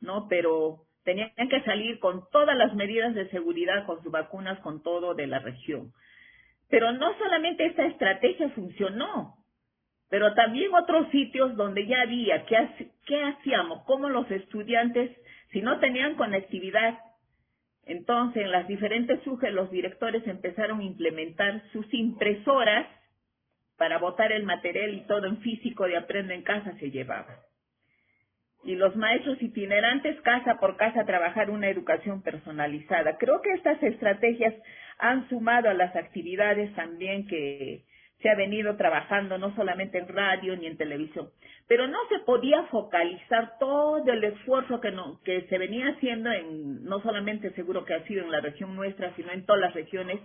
Speaker 3: ¿no? Pero tenían que salir con todas las medidas de seguridad, con sus vacunas, con todo de la región. Pero no solamente esta estrategia funcionó, pero también otros sitios donde ya había, ¿qué, qué hacíamos? ¿Cómo los estudiantes, si no tenían conectividad, entonces en las diferentes SUGE los directores empezaron a implementar sus impresoras para botar el material y todo en físico de aprendo en casa se llevaba. Y los maestros itinerantes casa por casa trabajar una educación personalizada. Creo que estas estrategias han sumado a las actividades también que, se ha venido trabajando no solamente en radio ni en televisión, pero no se podía focalizar todo el esfuerzo que, no, que se venía haciendo en, no solamente seguro que ha sido en la región nuestra, sino en todas las regiones,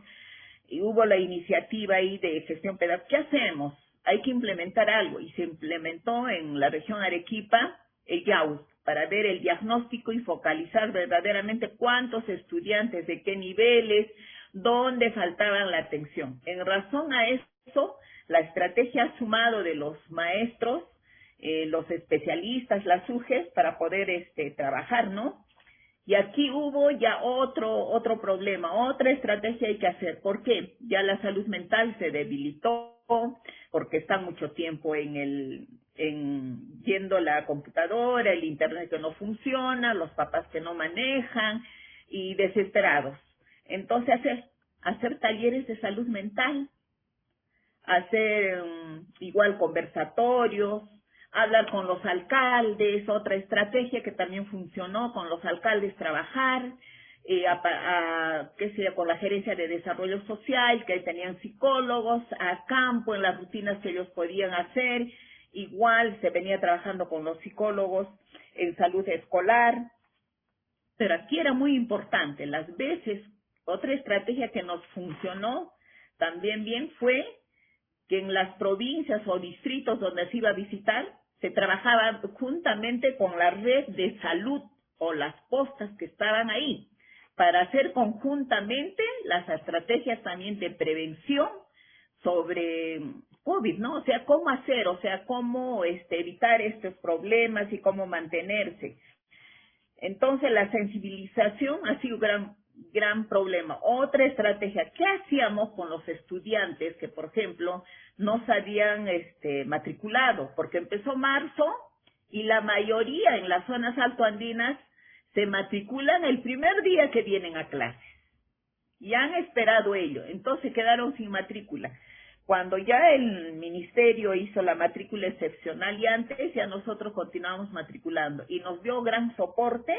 Speaker 3: y hubo la iniciativa ahí de gestión pedagógica. ¿Qué hacemos? Hay que implementar algo, y se implementó en la región Arequipa el YAUS, para ver el diagnóstico y focalizar verdaderamente cuántos estudiantes, de qué niveles, dónde faltaban la atención. En razón a eso, eso, la estrategia sumado de los maestros, eh, los especialistas, las UGES, para poder este, trabajar, ¿no? Y aquí hubo ya otro, otro problema, otra estrategia hay que hacer. ¿Por qué? Ya la salud mental se debilitó, porque está mucho tiempo en el, en yendo la computadora, el internet que no funciona, los papás que no manejan y desesperados. Entonces hacer, hacer talleres de salud mental, hacer um, igual conversatorios, hablar con los alcaldes, otra estrategia que también funcionó con los alcaldes, trabajar, eh, a, qué sea, con la gerencia de desarrollo social, que tenían psicólogos a campo en las rutinas que ellos podían hacer, igual se venía trabajando con los psicólogos en salud escolar, pero aquí era muy importante, las veces, otra estrategia que nos funcionó también bien fue que en las provincias o distritos donde se iba a visitar se trabajaba juntamente con la red de salud o las postas que estaban ahí para hacer conjuntamente las estrategias también de prevención sobre COVID, ¿no? O sea, cómo hacer, o sea, cómo este, evitar estos problemas y cómo mantenerse. Entonces, la sensibilización ha sido gran, gran problema. Otra estrategia, ¿qué hacíamos con los estudiantes que, por ejemplo, no se habían este, matriculado? Porque empezó marzo y la mayoría en las zonas altoandinas se matriculan el primer día que vienen a clases. Y han esperado ello, entonces quedaron sin matrícula. Cuando ya el ministerio hizo la matrícula excepcional y antes, ya nosotros continuamos matriculando y nos dio gran soporte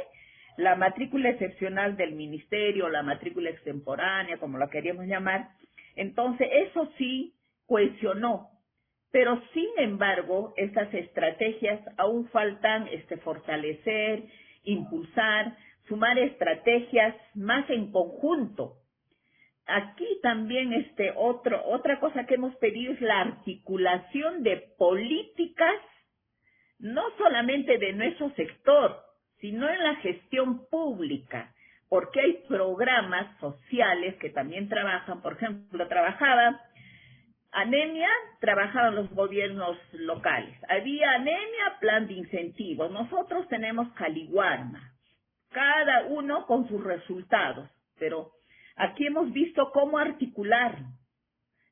Speaker 3: la matrícula excepcional del ministerio, la matrícula extemporánea, como la queríamos llamar, entonces eso sí cohesionó. Pero sin embargo, estas estrategias aún faltan este, fortalecer, impulsar, sumar estrategias más en conjunto. Aquí también este otro, otra cosa que hemos pedido es la articulación de políticas, no solamente de nuestro sector, sino en la gestión pública, porque hay programas sociales que también trabajan, por ejemplo, trabajaba anemia, trabajaban los gobiernos locales. Había anemia, plan de incentivos. Nosotros tenemos Caliguarma, cada uno con sus resultados, pero aquí hemos visto cómo articular,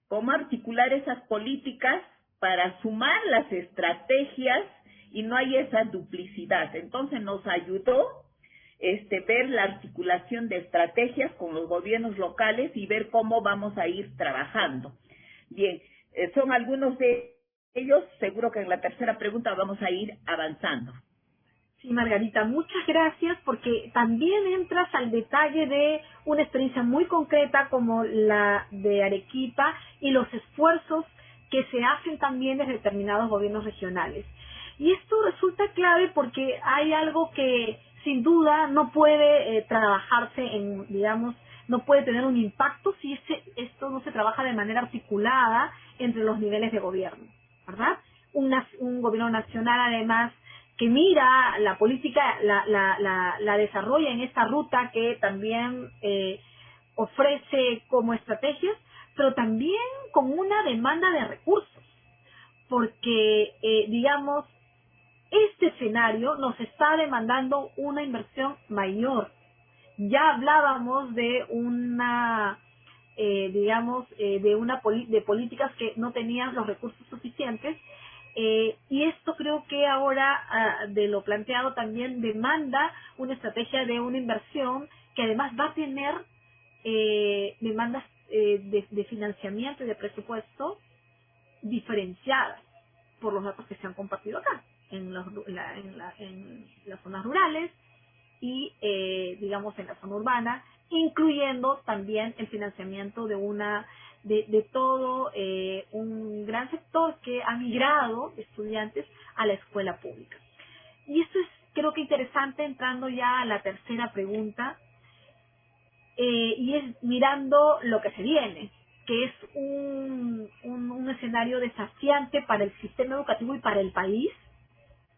Speaker 3: cómo articular esas políticas para sumar las estrategias y no hay esa duplicidad. Entonces nos ayudó este, ver la articulación de estrategias con los gobiernos locales y ver cómo vamos a ir trabajando. Bien, eh, son algunos de ellos, seguro que en la tercera pregunta vamos a ir avanzando.
Speaker 1: Sí, Margarita, muchas gracias porque también entras al detalle de una experiencia muy concreta como la de Arequipa y los esfuerzos que se hacen también desde determinados gobiernos regionales. Y esto resulta clave porque hay algo que sin duda no puede eh, trabajarse en, digamos, no puede tener un impacto si esto no se trabaja de manera articulada entre los niveles de gobierno, ¿verdad? un gobierno nacional además que mira la política, la, la, la, desarrolla en esta ruta que también eh, ofrece como estrategias, pero también con una demanda de recursos, porque, eh, digamos, este escenario nos está demandando una inversión mayor. Ya hablábamos de una, eh, digamos, eh, de una de políticas que no tenían los recursos suficientes eh, y esto creo que ahora ah, de lo planteado también demanda una estrategia de una inversión que además va a tener demandas de, financiamiento y de presupuesto diferenciadas por los datos que se han compartido acá en, los, en, la, en las zonas rurales y, eh, digamos, en la zona urbana, incluyendo también el financiamiento de una de, de todo eh, un gran sector que ha migrado estudiantes a la escuela pública. Y esto es, creo que interesante, entrando ya a la tercera pregunta, eh, y es mirando lo que se viene, que es un, un escenario desafiante para el sistema educativo y para el país,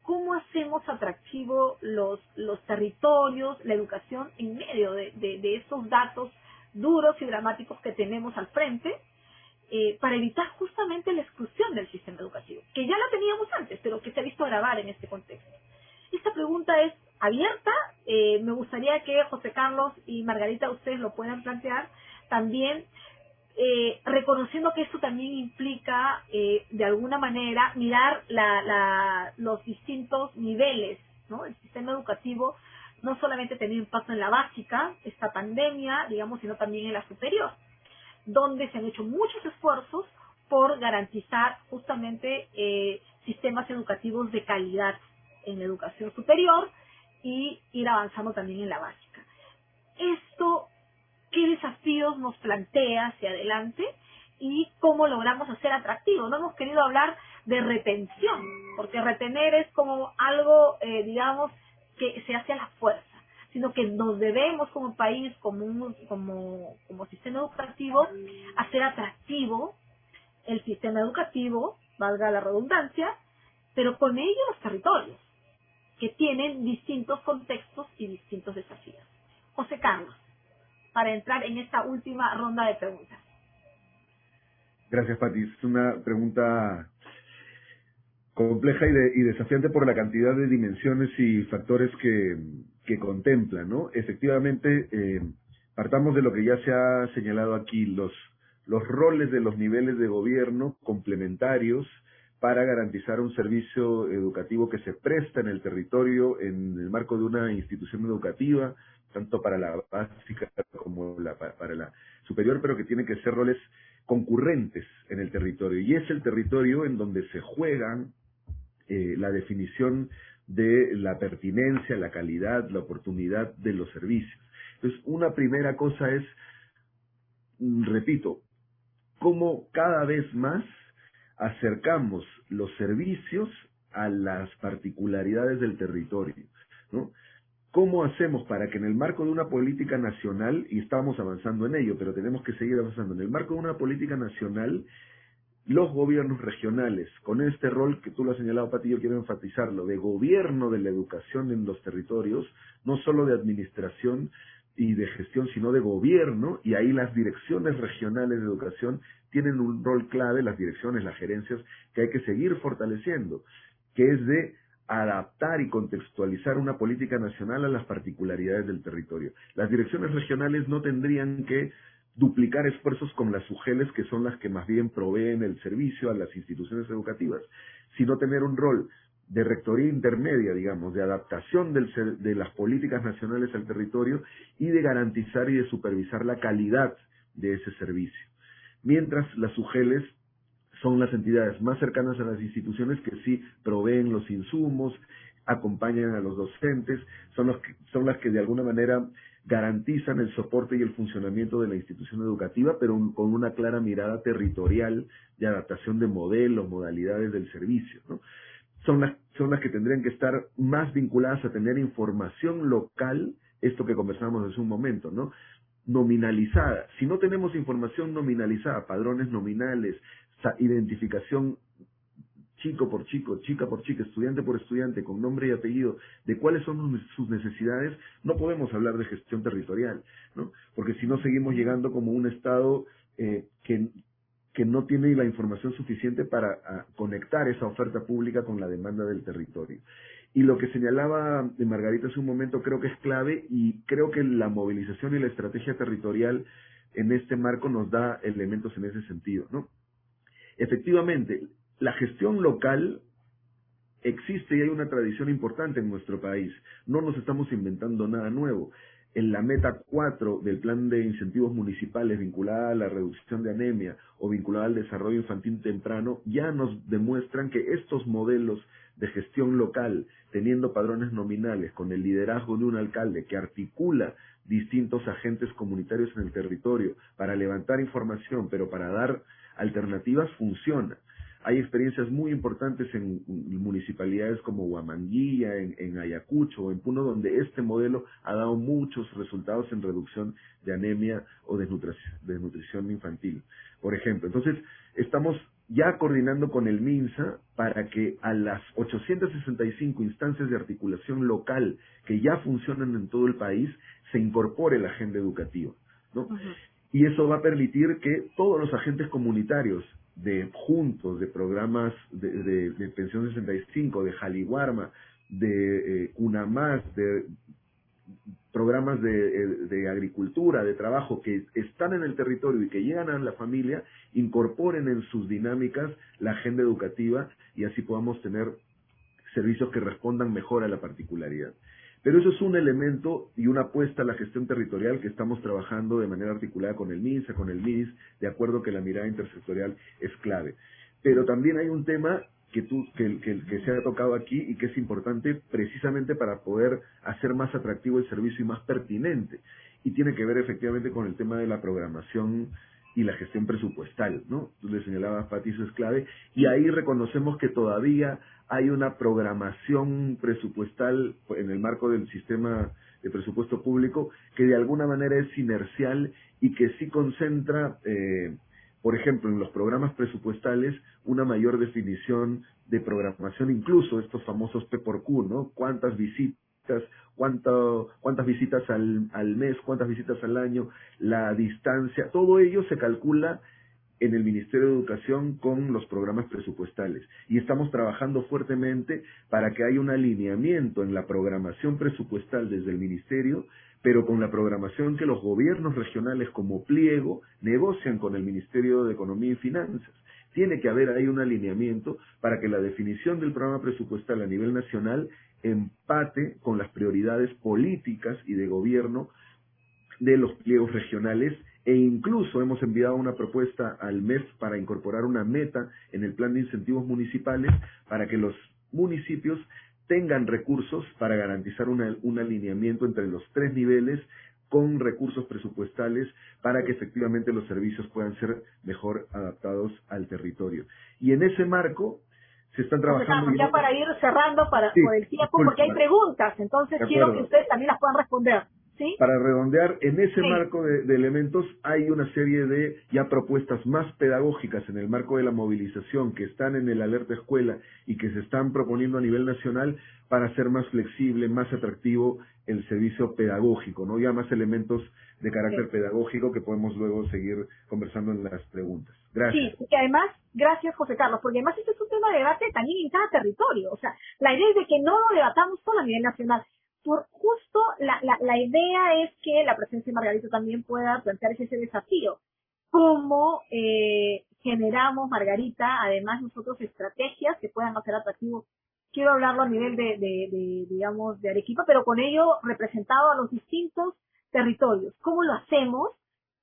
Speaker 1: cómo hacemos atractivo los, territorios, la educación en medio de, de, esos datos duros y dramáticos que tenemos al frente, eh, para evitar justamente la exclusión del sistema educativo, que ya la teníamos antes, pero que se ha visto agravar en este contexto. Esta pregunta es abierta, eh, me gustaría que José Carlos y Margarita ustedes lo puedan plantear también eh, reconociendo que esto también implica, eh, de alguna manera, mirar la, los distintos niveles, ¿no? El sistema educativo no solamente tenía impacto en la básica, esta pandemia, digamos, sino también en la superior, donde se han hecho muchos esfuerzos por garantizar justamente eh, sistemas educativos de calidad en la educación superior y ir avanzando también en la básica. Esto qué desafíos nos plantea hacia adelante y cómo logramos hacer atractivo. No hemos querido hablar de retención, porque retener es como algo, eh, digamos, que se hace a la fuerza, sino que nos debemos como país, como, como, como sistema educativo, hacer atractivo el sistema educativo, valga la redundancia, pero con ello los territorios, que tienen distintos contextos y distintos desafíos. José Carlos para entrar en esta última ronda de preguntas.
Speaker 2: Gracias, Pati. Es una pregunta compleja y, desafiante por la cantidad de dimensiones y factores que, contempla, ¿no? Efectivamente, eh, partamos de lo que ya se ha señalado aquí, los roles de los niveles de gobierno complementarios para garantizar un servicio educativo que se presta en el territorio en el marco de una institución educativa, tanto para la básica como la, para la superior, pero que tienen que ser roles concurrentes en el territorio. Y es el territorio en donde se juegan eh, la definición de la pertinencia, la calidad, la oportunidad de los servicios. Entonces, una primera cosa es, repito, cómo cada vez más acercamos los servicios a las particularidades del territorio, ¿no? ¿Cómo hacemos para que en el marco de una política nacional, y estamos avanzando en ello, pero tenemos que seguir avanzando, en el marco de una política nacional, los gobiernos regionales, con este rol que tú lo has señalado, Pati, yo quiero enfatizarlo, de gobierno de la educación en los territorios, no solo de administración, y de gestión, sino de gobierno, y ahí las direcciones regionales de educación tienen un rol clave, las direcciones, las gerencias, que hay que seguir fortaleciendo, que es de adaptar y contextualizar una política nacional a las particularidades del territorio. Las direcciones regionales no tendrían que duplicar esfuerzos con las UGELES, que son las que más bien proveen el servicio a las instituciones educativas, sino tener un rol de rectoría intermedia, digamos, de adaptación del, de las políticas nacionales al territorio y de garantizar y de supervisar la calidad de ese servicio. Mientras las UGELES son las entidades más cercanas a las instituciones que sí proveen los insumos, acompañan a los docentes, son, los son las que de alguna manera garantizan el soporte y el funcionamiento de la institución educativa, pero con una clara mirada territorial de adaptación de modelos, modalidades del servicio. ¿no? Son, las, son las que tendrían que estar más vinculadas a tener información local, esto que conversamos hace un momento, ¿no? nominalizada. Si no tenemos información nominalizada, padrones nominales, identificación chico por chico, chica por chica, estudiante por estudiante, con nombre y apellido, de cuáles son sus necesidades, no podemos hablar de gestión territorial, ¿no? Porque si no seguimos llegando como un Estado eh, que, que no tiene la información suficiente para conectar esa oferta pública con la demanda del territorio. Y lo que señalaba Margarita hace un momento creo que es clave y creo que la movilización y la estrategia territorial en este marco nos da elementos en ese sentido, ¿no? Efectivamente, la gestión local existe y hay una tradición importante en nuestro país. No nos estamos inventando nada nuevo. En la meta 4 del plan de incentivos municipales vinculada a la reducción de anemia o vinculada al desarrollo infantil temprano, ya nos demuestran que estos modelos de gestión local, teniendo padrones nominales, con el liderazgo de un alcalde que articula distintos agentes comunitarios en el territorio para levantar información, pero para dar alternativas, funciona. Hay experiencias muy importantes en municipalidades como Huamanguilla, en, Ayacucho o en Puno, donde este modelo ha dado muchos resultados en reducción de anemia o desnutrición, infantil, por ejemplo. Entonces, estamos ya coordinando con el MINSA para que a las 865 instancias de articulación local que ya funcionan en todo el país se incorpore la agenda educativa. ¿no? Y eso va a permitir que todos los agentes comunitarios de juntos, de programas de, de, Pensión 65, de Jaliwarma, de eh, UNAMAS, de programas de, eh, de, agricultura, de trabajo que están en el territorio y que llegan a la familia, incorporen en sus dinámicas la agenda educativa y así podamos tener servicios que respondan mejor a la particularidad. Pero eso es un elemento y una apuesta a la gestión territorial que estamos trabajando de manera articulada con el MINSA, con el MIS, de acuerdo que la mirada intersectorial es clave. Pero también hay un tema que, tú, que, que, se ha tocado aquí y que es importante precisamente para poder hacer más atractivo el servicio y más pertinente. Y tiene que ver efectivamente con el tema de la programación y la gestión presupuestal, ¿no? Tú le señalabas, Pati, eso es clave. Y ahí reconocemos que todavía hay una programación presupuestal en el marco del sistema de presupuesto público que de alguna manera es inercial y que sí concentra, eh, por ejemplo, en los programas presupuestales una mayor definición de programación, incluso estos famosos P por Q, ¿no? ¿Cuántas visitas? Cuánto, cuántas visitas al, al mes, cuántas visitas al año, la distancia, todo ello se calcula en el Ministerio de Educación con los programas presupuestales. Y estamos trabajando fuertemente para que haya un alineamiento en la programación presupuestal desde el Ministerio, pero con la programación que los gobiernos regionales como pliego negocian con el Ministerio de Economía y Finanzas. Tiene que haber ahí un alineamiento para que la definición del programa presupuestal a nivel nacional empate con las prioridades políticas y de gobierno de los pliegos regionales e incluso hemos enviado una propuesta al MES para incorporar una meta en el plan de incentivos municipales para que los municipios tengan recursos para garantizar un alineamiento entre los tres niveles con recursos presupuestales para que efectivamente los servicios puedan ser mejor adaptados al territorio. Y en ese marco se están trabajando.
Speaker 1: ya para ir cerrando para por el tiempo, porque hay preguntas, entonces quiero que ustedes también las puedan responder.
Speaker 2: Para redondear, en ese marco de, elementos hay una serie de ya propuestas más pedagógicas en el marco de la movilización que están en el alerta escuela y que se están proponiendo a nivel nacional para hacer más flexible, más atractivo el servicio pedagógico, ¿no? Ya más elementos de carácter pedagógico que podemos luego seguir conversando en las preguntas. Gracias.
Speaker 1: Sí, y además, gracias José Carlos, porque además este es un tema de debate también en cada territorio. O sea, la idea es de que no lo debatamos solo a nivel nacional, por justo la, la, la idea es que la presencia de Margarito también pueda plantear ese desafío. ¿Cómo eh, generamos, Margarita, además nosotros estrategias que puedan hacer atractivos? Quiero hablarlo a nivel de, de, de, digamos, de Arequipa, pero con ello representado a los distintos territorios. ¿Cómo lo hacemos?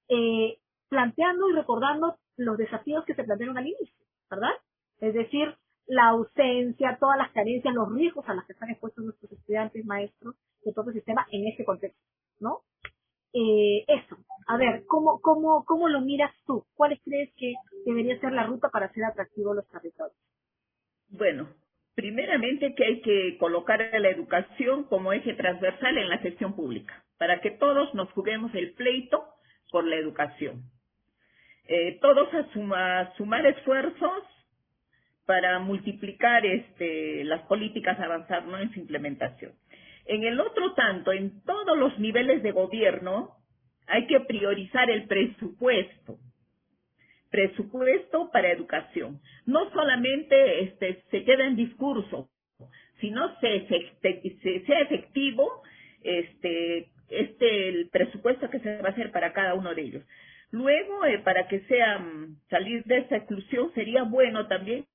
Speaker 1: Eh, planteando y recordando los desafíos que se plantearon al inicio, ¿verdad? Es decir, la ausencia, todas las carencias, los riesgos a los que están expuestos nuestros estudiantes, maestros, el sistema en este contexto, ¿no? Eh, eso, a ver, ¿cómo, cómo, ¿cómo lo miras tú? ¿Cuáles crees que debería ser la ruta para hacer atractivos los territorios?
Speaker 3: Bueno, primeramente que hay que colocar a la educación como eje transversal en la gestión pública, para que todos nos juguemos el pleito por la educación. Eh, todos a sumar esfuerzos para multiplicar este, las políticas avanzar ¿no? en su implementación. En el otro tanto, en todos los niveles de gobierno, hay que priorizar el presupuesto. Presupuesto para educación. No solamente este, se queda en discurso, sino se, se, sea efectivo este, este, el presupuesto que se va a hacer para cada uno de ellos. Luego, eh, para que sea mm, salir de esa exclusión, sería bueno también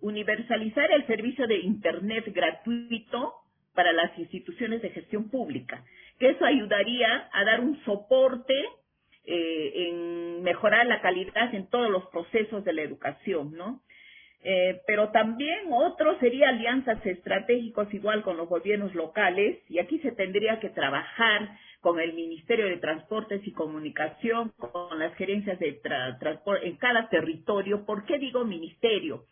Speaker 3: universalizar el servicio de Internet gratuito para las instituciones de gestión pública, que eso ayudaría a dar un soporte eh, en mejorar la calidad en todos los procesos de la educación, ¿no? Eh, pero también otro sería alianzas estratégicos igual con los gobiernos locales y aquí se tendría que trabajar con el Ministerio de Transportes y Comunicación, con las gerencias de transporte en cada territorio. ¿Por qué digo ministerio?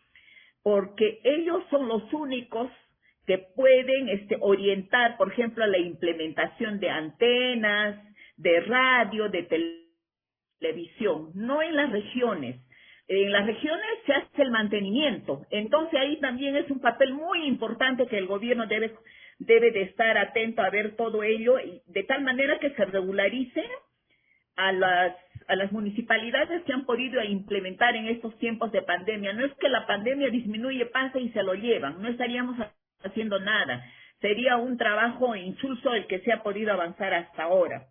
Speaker 3: Porque ellos son los únicos que pueden este, orientar, por ejemplo, la implementación de antenas, de radio, de televisión, no en las regiones en las regiones se hace el mantenimiento. Entonces ahí también es un papel muy importante que el gobierno debe, debe de estar atento a ver todo ello de tal manera que se regularice a las, a las municipalidades que han podido implementar en estos tiempos de pandemia. No es que la pandemia disminuye, pasa y se lo llevan. No estaríamos haciendo nada. Sería un trabajo insulso el que se ha podido avanzar hasta ahora.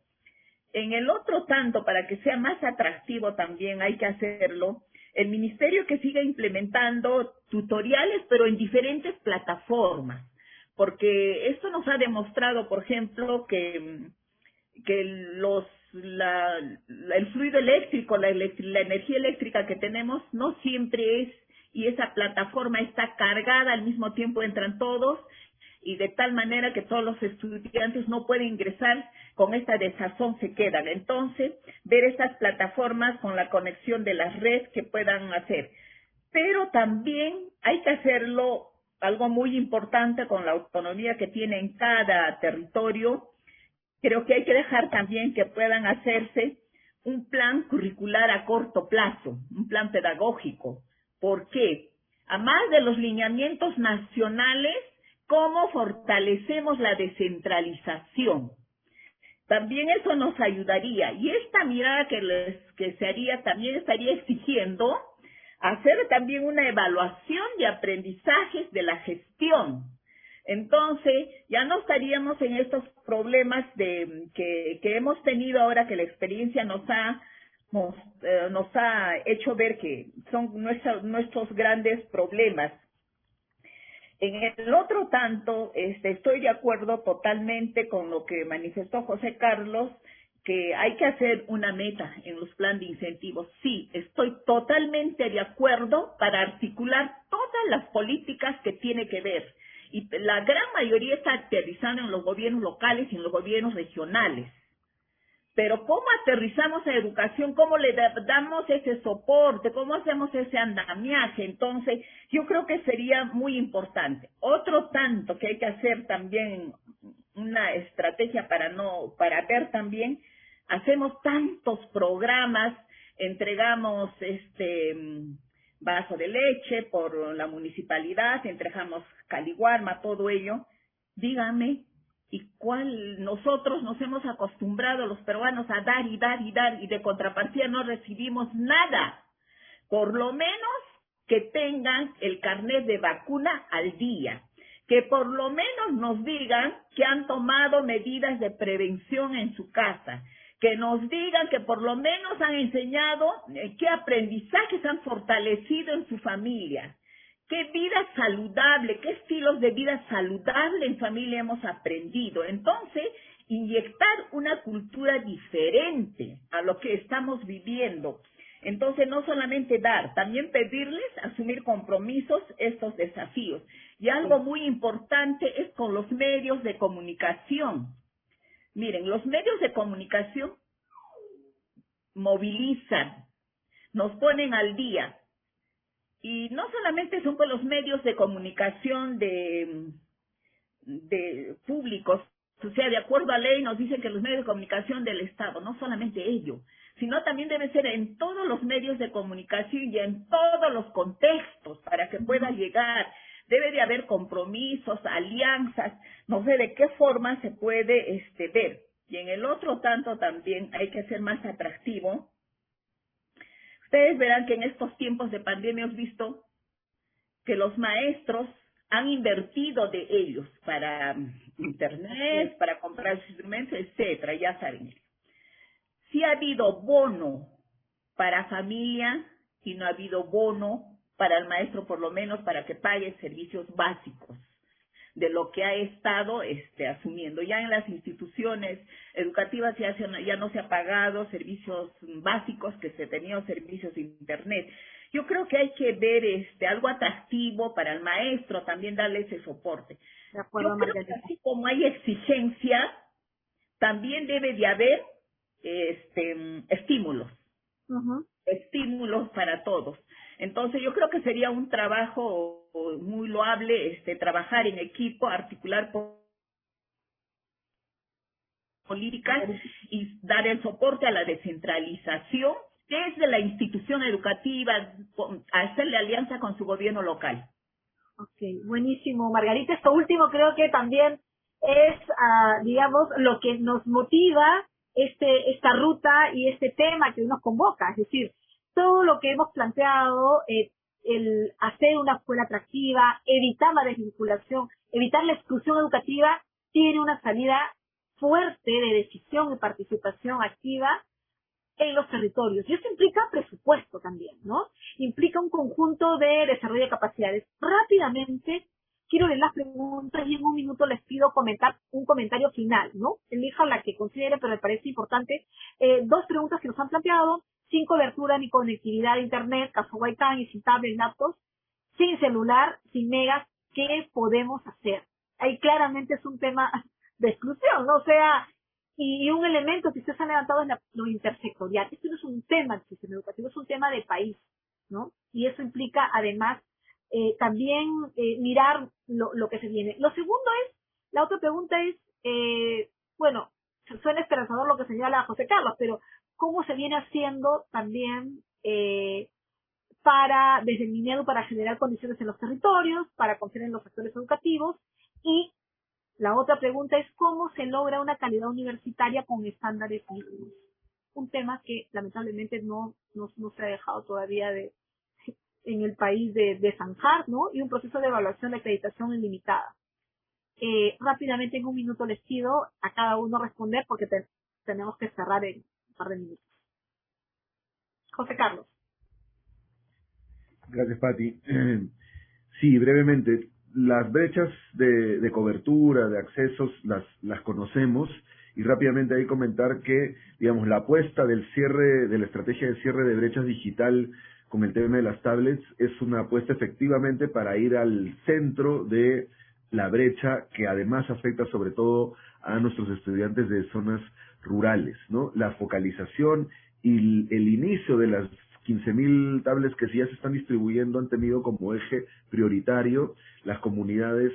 Speaker 3: En el otro tanto, para que sea más atractivo también hay que hacerlo, el ministerio que siga implementando tutoriales, pero en diferentes plataformas, porque esto nos ha demostrado, por ejemplo, que, que los la, el fluido eléctrico, la, la energía eléctrica que tenemos no siempre es y esa plataforma está cargada al mismo tiempo entran todos y de tal manera que todos los estudiantes no pueden ingresar con esta desazón se quedan. Entonces, ver estas plataformas con la conexión de las redes que puedan hacer. Pero también hay que hacerlo algo muy importante con la autonomía que tiene en cada territorio. Creo que hay que dejar también que puedan hacerse un plan curricular a corto plazo, un plan pedagógico. ¿Por qué? A más de los lineamientos nacionales, cómo fortalecemos la descentralización. También eso nos ayudaría. Y esta mirada que, les, que se haría también estaría exigiendo hacer también una evaluación de aprendizajes de la gestión. Entonces, ya no estaríamos en estos problemas de, que, hemos tenido ahora que la experiencia nos ha, nos, eh, nos ha hecho ver que son nuestros, nuestros grandes problemas. En el otro tanto, este, estoy de acuerdo totalmente con lo que manifestó José Carlos, que hay que hacer una meta en los planes de incentivos. Sí, estoy totalmente de acuerdo para articular todas las políticas que tiene que ver. Y la gran mayoría está aterrizando en los gobiernos locales y en los gobiernos regionales. Pero ¿cómo aterrizamos a educación? ¿Cómo le damos ese soporte? ¿Cómo hacemos ese andamiaje? Entonces, yo creo que sería muy importante. Otro tanto que hay que hacer también una estrategia para no, para ver también, hacemos tantos programas, entregamos este vaso de leche por la municipalidad, entregamos caliguarma, todo ello. Dígame, ¿y cuál nosotros nos hemos acostumbrado los peruanos a dar y dar y dar y de contrapartida no recibimos nada? Por lo menos que tengan el carnet de vacuna al día. Que por lo menos nos digan que han tomado medidas de prevención en su casa, que nos digan que por lo menos han enseñado eh, qué aprendizajes han fortalecido en su familia, qué vida saludable, qué estilos de vida saludable en familia hemos aprendido. Entonces, inyectar una cultura diferente a lo que estamos viviendo. Entonces, no solamente dar, también pedirles asumir compromisos, estos desafíos. Y algo muy importante es con los medios de comunicación. Miren, los medios de comunicación movilizan, nos ponen al día. Y no solamente son con los medios de comunicación de, de públicos, o sea, de acuerdo a ley nos dicen que los medios de comunicación del Estado, no solamente ello, sino también debe ser en todos los medios de comunicación y en todos los contextos para que pueda llegar debe de haber compromisos, alianzas, no sé de qué forma se puede este, ver. Y en el otro tanto también hay que ser más atractivo. Ustedes verán que en estos tiempos de pandemia hemos visto que los maestros han invertido de ellos para internet, para comprar instrumentos, etcétera, ya saben. Si ha habido bono para familia y no ha habido bono para el maestro por lo menos para que pague servicios básicos de lo que ha estado este, asumiendo. Ya en las instituciones educativas ya, ya no se ha pagado servicios básicos que se tenían servicios de internet. Yo creo que hay que ver este algo atractivo para el maestro, también darle ese soporte. De acuerdo, Yo creo que así como hay exigencia, también debe de haber este estímulos. Estímulos para todos. Entonces yo creo que sería un trabajo muy loable este trabajar en equipo, articular políticas y dar el soporte a la descentralización desde la institución educativa, hacerle alianza con su gobierno local.
Speaker 1: Ok, buenísimo. Margarita, esto último creo que también es, ah, digamos, lo que nos motiva este, esta ruta y este tema que nos convoca. Es decir, todo lo que hemos planteado, eh, el hacer una escuela atractiva, evitar la desvinculación, evitar la exclusión educativa, tiene una salida fuerte de decisión y participación activa en los territorios. Y eso implica presupuesto también, ¿no? Implica un conjunto de desarrollo de capacidades. Rápidamente, quiero leer las preguntas y en un minuto les pido comentar un comentario final, ¿no? Elijan la que considere, pero me parece importante. Eh, dos preguntas que nos han planteado sin cobertura ni conectividad de internet, caso y sin tablet, laptops, sin celular, sin megas, ¿qué podemos hacer? Ahí claramente es un tema de exclusión, ¿no? O sea, y, un elemento que ustedes han levantado es lo intersectorial. Esto no es un tema del sistema educativo, es un tema de país, ¿no? Y eso implica además eh, también eh, mirar lo, lo, que se viene. Lo segundo es, la otra pregunta es, eh, bueno, suena esperanzador lo que señala José Carlos, pero cómo se viene haciendo también eh, para, desde el MINEDU, para generar condiciones en los territorios, para confiar en los sectores educativos. Y la otra pregunta es cómo se logra una calidad universitaria con estándares mínimos. Un tema que lamentablemente no, no, se ha dejado todavía de, en el país de, de zanjar, ¿no? Y un proceso de evaluación de acreditación ilimitada. Eh, rápidamente en un minuto les pido a cada uno responder porque tenemos que cerrar el, de minutos. José Carlos.
Speaker 2: Gracias, Patti. Sí, brevemente, las brechas de, cobertura, de accesos, las, las conocemos y rápidamente ahí comentar que, digamos, la apuesta del cierre, de la estrategia de cierre de brechas digital con el tema de las tablets es una apuesta efectivamente para ir al centro de la brecha que además afecta sobre todo a nuestros estudiantes de zonas rurales, ¿no? La focalización y el inicio de las 15.000 tablets que ya se están distribuyendo han tenido como eje prioritario las comunidades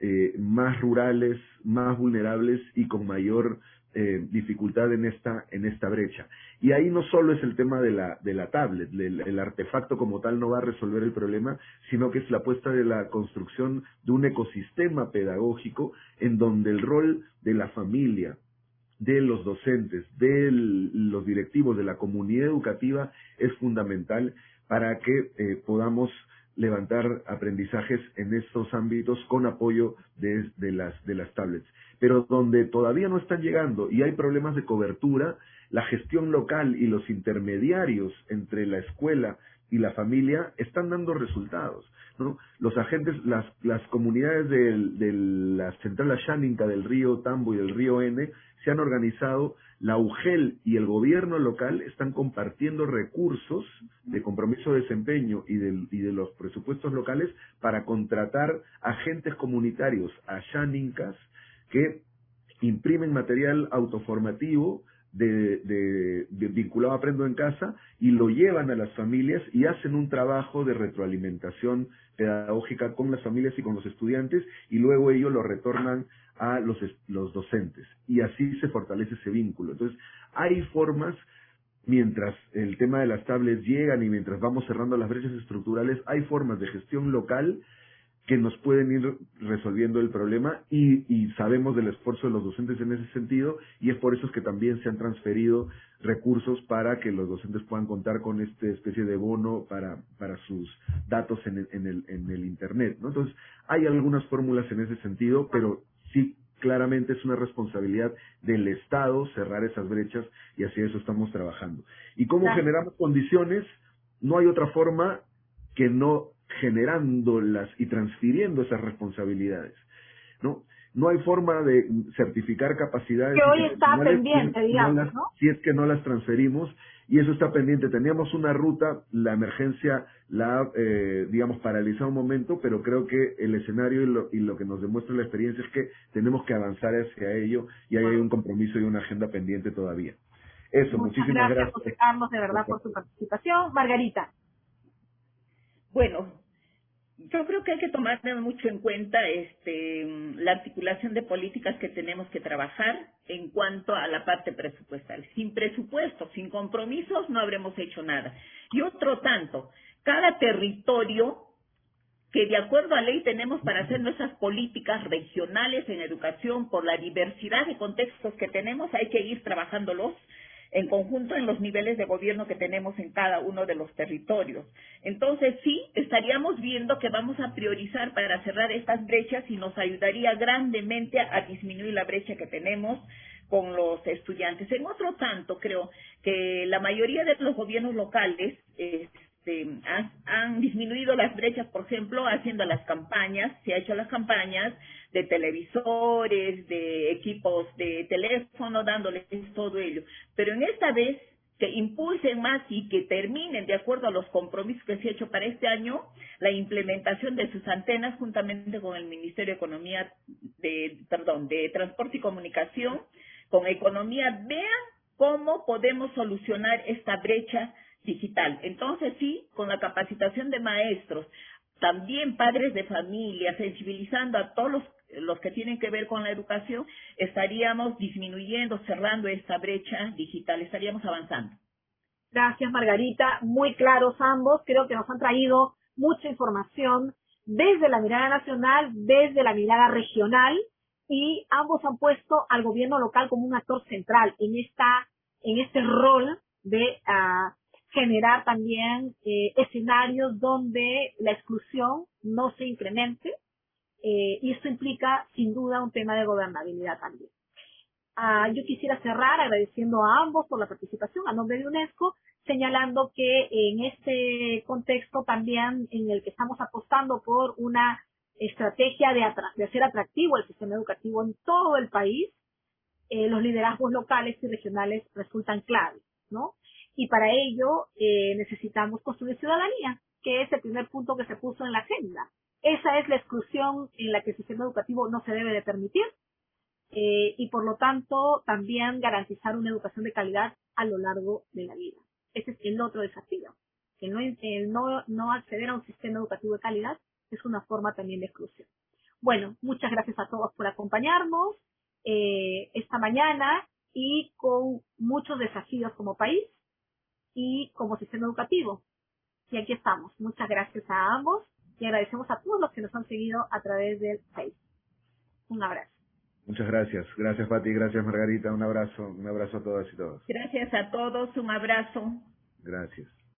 Speaker 2: eh, más rurales, más vulnerables y con mayor eh, dificultad en esta, en esta brecha. Y ahí no solo es el tema de la, de la tablet, el, el, artefacto como tal no va a resolver el problema, sino que es la apuesta de la construcción de un ecosistema pedagógico en donde el rol de la familia, de los docentes, de los directivos, de la comunidad educativa es fundamental para que eh, podamos levantar aprendizajes en estos ámbitos con apoyo de, de, las, de las tablets. Pero donde todavía no están llegando y hay problemas de cobertura, la gestión local y los intermediarios entre la escuela y la familia están dando resultados. ¿no? Los agentes, las, las comunidades de, la central Asháninca del río Tambo y del río N se han organizado, la UGEL y el gobierno local están compartiendo recursos de compromiso de desempeño y de, y de los presupuestos locales para contratar agentes comunitarios ashánincas que imprimen material autoformativo de, de, vinculado a Aprendo en Casa y lo llevan a las familias y hacen un trabajo de retroalimentación pedagógica con las familias y con los estudiantes y luego ellos lo retornan a los, los docentes y así se fortalece ese vínculo. Entonces, hay formas, mientras el tema de las tablets llegan y mientras vamos cerrando las brechas estructurales, hay formas de gestión local que nos pueden ir resolviendo el problema y, y, sabemos del esfuerzo de los docentes en ese sentido y es por eso que también se han transferido recursos para que los docentes puedan contar con esta especie de bono para, para sus datos en el, en el, en el Internet. ¿no? Entonces, hay algunas fórmulas en ese sentido, pero sí claramente es una responsabilidad del Estado cerrar esas brechas y así eso estamos trabajando. ¿Y cómo generamos condiciones? No hay otra forma que no generándolas y transfiriendo esas responsabilidades. ¿no? No hay forma de certificar capacidades.
Speaker 1: Que hoy está pendiente, digamos,
Speaker 2: ¿no? Si es que no las transferimos y eso está pendiente. Teníamos una ruta, la emergencia la ha, eh, digamos, paralizado un momento, pero creo que el escenario y lo, y lo, que nos demuestra la experiencia es que tenemos que avanzar hacia ello y ahí hay un compromiso y una agenda pendiente todavía. Eso,
Speaker 1: Muchas
Speaker 2: muchísimas
Speaker 1: gracias.
Speaker 2: gracias.
Speaker 1: José Carlos, de verdad, por su participación. Margarita.
Speaker 3: Bueno, yo creo que hay que tomar mucho en cuenta este, la articulación de políticas que tenemos que trabajar en cuanto a la parte presupuestal. Sin presupuesto, sin compromisos, no habremos hecho nada. Y otro tanto, cada territorio que de acuerdo a ley tenemos para hacer nuestras políticas regionales en educación por la diversidad de contextos que tenemos, hay que ir trabajándolos en conjunto en los niveles de gobierno que tenemos en cada uno de los territorios. Entonces, sí, estaríamos viendo que vamos a priorizar para cerrar estas brechas y nos ayudaría grandemente a, disminuir la brecha que tenemos con los estudiantes. En otro tanto, creo que la mayoría de los gobiernos locales este, han, han disminuido las brechas, por ejemplo, haciendo las campañas, se ha hecho las campañas de televisores, de equipos de teléfono, dándoles todo ello. Pero en esta vez que impulsen más y que terminen de acuerdo a los compromisos que se ha hecho para este año, la implementación de sus antenas juntamente con el Ministerio de Economía, de, perdón, de Transporte y Comunicación, con Economía, vean cómo podemos solucionar esta brecha digital. Entonces sí, con la capacitación de maestros, también padres de familia, sensibilizando a todos los los que tienen que ver con la educación, estaríamos disminuyendo, cerrando esta brecha digital, estaríamos avanzando.
Speaker 1: Gracias, Margarita. Muy claros ambos. Creo que nos han traído mucha información desde la mirada nacional, desde la mirada regional y ambos han puesto al gobierno local como un actor central en esta en este rol de uh, generar también eh, escenarios donde la exclusión no se incremente, eh, y esto implica, sin duda, un tema de gobernabilidad también. Ah, yo quisiera cerrar agradeciendo a ambos por la participación a nombre de UNESCO, señalando que en este contexto también en el que estamos apostando por una estrategia de, de hacer atractivo el sistema educativo en todo el país, eh, los liderazgos locales y regionales resultan claves, ¿no? Y para ello eh, necesitamos construir ciudadanía, que es el primer punto que se puso en la agenda. Esa es la exclusión en la que el sistema educativo no se debe de permitir eh, y por lo tanto también garantizar una educación de calidad a lo largo de la vida. Ese es el otro desafío. El no, el no, no acceder a un sistema educativo de calidad es una forma también de exclusión. Bueno, muchas gracias a todos por acompañarnos eh, esta mañana y con muchos desafíos como país y como sistema educativo. Y aquí estamos. Muchas gracias a ambos y agradecemos a todos los que nos han seguido a través del Facebook. Un abrazo.
Speaker 2: Muchas gracias. Gracias, Pati. Gracias, Margarita. Un abrazo. Un abrazo a todas y todos.
Speaker 3: Gracias a todos. Un abrazo.
Speaker 2: Gracias.